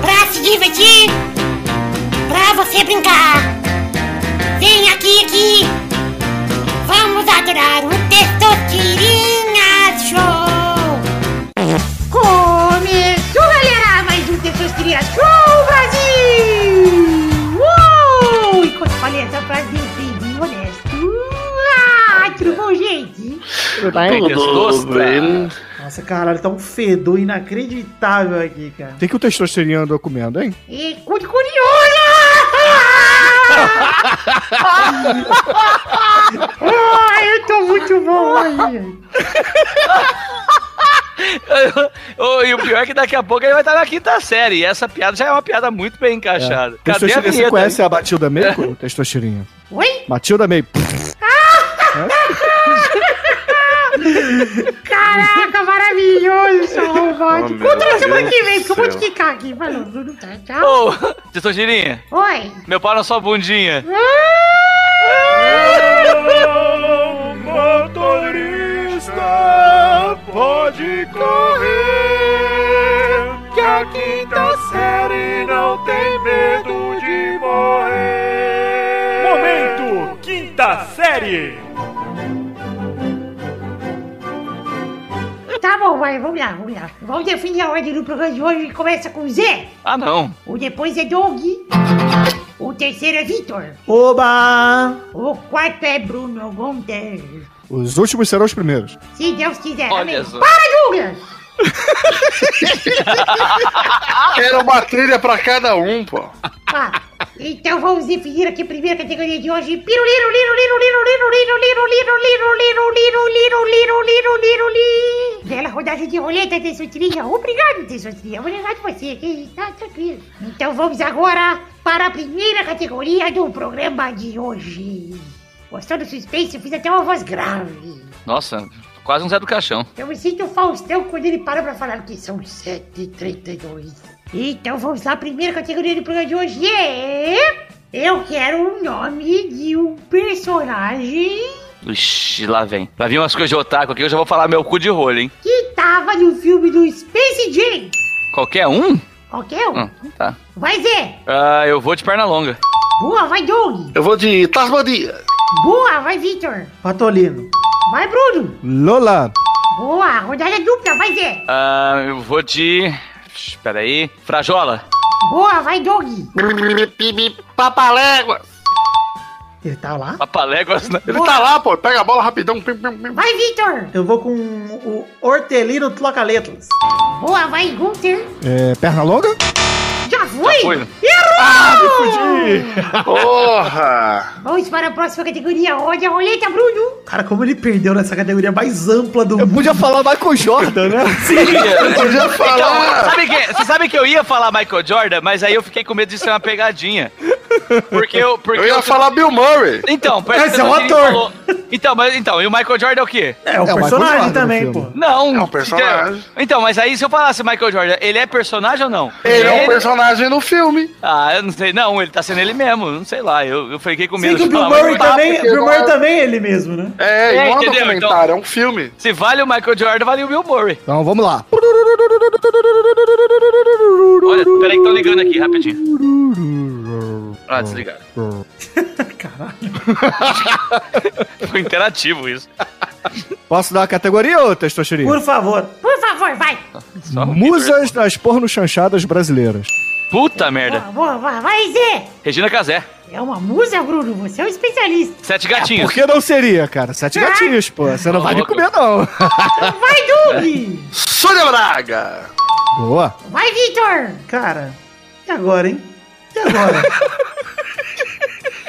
Pra se divertir, pra você brincar. Vem aqui, aqui. Vamos adorar o Testosterinha Show. Começou, galera, mais um Testosterinha Show Testosta. bem. Nossa, caralho, tá um fedor inacreditável aqui, cara. O que, que o Testosterinha andou comendo, hein? E cu de curioso! Ai, eu tô muito bom hoje. E o pior é que daqui a pouco ele vai estar na quinta série. E essa piada já é uma piada muito bem encaixada. Cadê a Testosterinha, você vinheta? conhece a Matilda May, Testosterinha? Oi? Matilda May. Caraca, maravilhoso, seu arrombado. Oh, meu Outra semana Deus que vem, porque eu vou te quicar aqui. Falou, Bruno, tá, tchau. Ô, Testosterinha, Oi. meu pau na sua bundinha. Motorista, pode correr, que a quinta série não tem medo de morrer. Momento, quinta série. Bom, vai, vamos lá, vamos lá. Vamos definir a ordem do programa de hoje. Começa com Zé. Ah, não. O depois é Doug. O terceiro é Vitor. Oba! O quarto é Bruno Gonter. Os últimos serão os primeiros. Se Deus quiser. Olha só. Para, Douglas! Era uma trilha pra cada um, pô. Ah, então vamos definir aqui a primeira categoria de hoje. Bela rodada de roleta, Tessotrinha. Obrigado, Tessotrinha. de você, que está tranquilo. Então vamos agora para a primeira categoria do programa de hoje. Gostou do suspense? Eu fiz até uma voz grave. Nossa, quase um Zé do Caixão. Eu me sinto o Faustão quando ele para pra falar que são 7h32. Então vamos lá, a primeira categoria do programa de hoje é... Eu quero um nome de um personagem Ixi, lá vem. Lá vem umas coisas de otaku aqui, eu já vou falar meu cu de rolho, hein? que tava no filme do Space Jam. Qualquer um? Qualquer um. Hum, tá. Vai, Zé. Ah, eu vou de perna longa. Boa, vai, Doug. Eu vou de Tasmania. Boa, vai, Victor. Patolino. Vai, Bruno. Lola. Boa, rodada dupla, vai, Zé. Ah, eu vou de... Espera aí. Frajola. Boa, vai, Doug. Papaléguas. Ele tá lá? Papaléguas, né? Ele tá lá, pô. Pega a bola rapidão. Vai, Victor. Eu vou com o Hortelino Troca-Letras. Boa, vai, Gunter. É, perna longa? Já foi? foi, né? Errou! Porra! Vamos para a próxima categoria. Roda a roleta, Bruno. Cara, como ele perdeu nessa categoria mais ampla do Eu mundo. podia falar Michael Jordan, né? Podia falar. Então, sabe que, você sabe que eu ia falar Michael Jordan, mas aí eu fiquei com medo de ser uma pegadinha. Porque eu. Porque Eu ia eu- falar Bill Murray. Então, Esse é um ele ator. falou- Então, mas então, e o Michael Jordan é o quê? É, o É, personagem também, pô. Não. É um personagem. Então, então, mas aí se eu falasse Michael Jordan, ele é personagem ou não? Ele é um personagem no filme. Ah, eu não sei. Não, ele tá sendo ele mesmo. Não sei lá. Eu, eu fiquei com medo Sim, de Bill falar. Murray mas- também, Bill Murray é- também é ele mesmo, né? É, É, não é um entendeu? documentário, é um filme. Se vale o Michael Jordan, vale o Bill Murray. Então vamos lá. Olha, peraí que tô ligando aqui, rapidinho. Ah, desligaram. Caralho. Foi interativo isso. Posso dar a categoria ou Testosterina? Por favor. Por favor, vai. Só um Musas das pornochanchadas brasileiras. Puta merda. Boa, boa, vai, Zé. Regina Casé. É uma musa, Bruno. Você é um especialista. Sete gatinhos. Por que não seria, cara? Sete gatinhos, pô. Você não vai me comer, não. Vai, Doug. Sônia Braga. Boa. Vai, Victor. Cara, e agora, hein? E agora?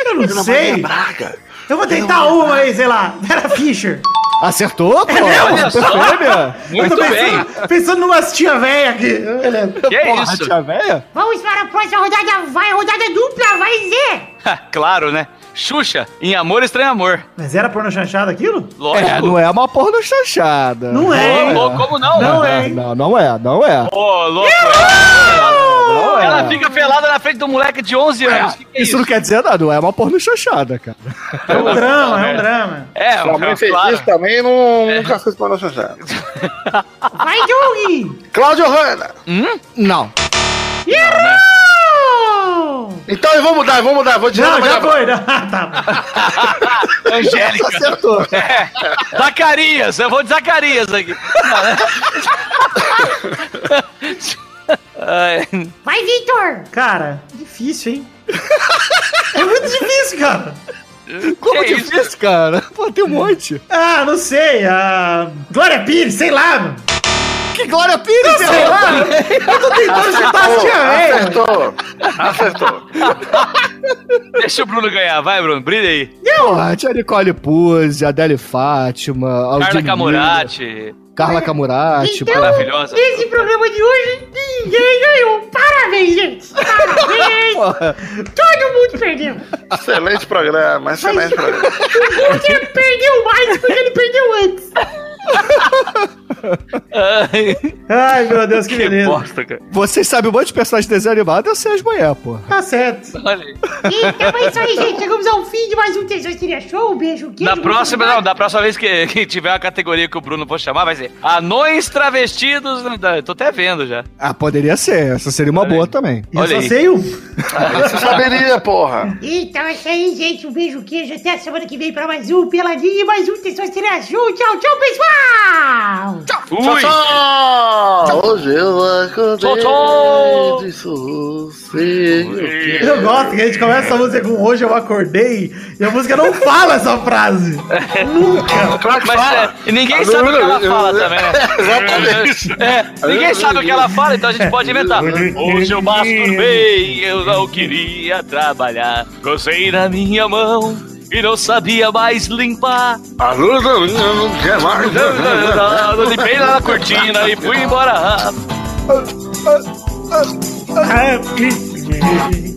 Eu não Ana Maria sei. Braga. Eu vou tentar uma aí, sei lá. Vera Fischer. Acertou, pô? olha só. Fêmea. Muito eu tô bem. pensando, pensando numas tia velha aqui. Beleza. Que é Porra, isso? tia véia? Vamos para a próxima rodada. Vai, rodada dupla. Vai, Zé. claro, né? Xuxa, em Amor Estranho Amor. Mas era porno chanchada aquilo? Lógico. É, não é uma pornochanchada. Não é. Ô, louco, como não? Não é. Não, não é, não é. Ô, louco. Não é. Ela fica pelada na frente do moleque de 11 anos. Que que é Isso não quer dizer nada, não é uma pornochanchada, cara. É um drama, é um drama. É, Sua mãe fez claro. isso também, não, nunca fez nossa chanchada. Vai, Doug. Cláudio Hanna. Não. Errou. Então eu vou mudar, eu vou mudar. Vou dizer Não, já foi. Não. tá. Angélica. Acertou. Zacarias, eu vou de Zacarias aqui. Ai, Vai, Victor. Cara, difícil, hein? É muito difícil, cara. Como Que difícil, cara? Pô, tem um monte. Ah, não sei. A Glória Pires, sei lá, mano. Que Glória Pires, Sei lá. Eu tô tentando chutar as tia velha. Acertou. Acertou. deixa o Bruno ganhar, vai, Bruno, brilha aí. Porra, tinha Nicole Puzzi, Adele Fátima, Carla Aldine Camurati. Carla Camurati. Então, Maravilhosa. nesse programa de hoje, ninguém ganhou. Parabéns, gente. Parabéns. Porra. Todo mundo perdeu. Excelente programa, excelente programa. O Guter perdeu mais porque ele perdeu antes. Ai, Ai, meu Deus, que que beleza. bosta, cara. Vocês sabem um monte de personagem de desenho animado, eu sei as manhã, porra. Tá certo. Olha aí. Então é isso aí, gente. Chegamos ao fim de mais um Tesão Seria Show. Um beijo, queijo. Na próxima, não, da próxima vez que, que tiver a categoria que o Bruno for chamar, vai ser Anões Travestidos. Eu Tô até vendo já. Ah, poderia ser. Essa seria uma Olha boa aí. também. E eu Olha só aí. sei um. Você saberia, porra. Então é isso aí, gente. Um beijo, queijo. Até a semana que vem pra mais um Peladinho e mais um Tesão Seria Show. Tchau, tchau, pessoal. Tchau, Fui! tchau! Hoje eu acordei Tchau, tchau! de sossego. Eu gosto que a gente começa essa música com Hoje eu acordei e a música não fala essa frase. Nunca. Claro que Mas fala. é, ninguém sabe o que ela fala também, né? Exatamente. É, ninguém sabe o que ela fala, então a gente pode inventar. Hoje eu masturbei, eu não queria trabalhar. Gozei na minha mão e não sabia mais limpar. A luz minha não quer mais. Limpei lá na cortina e fui embora. Happy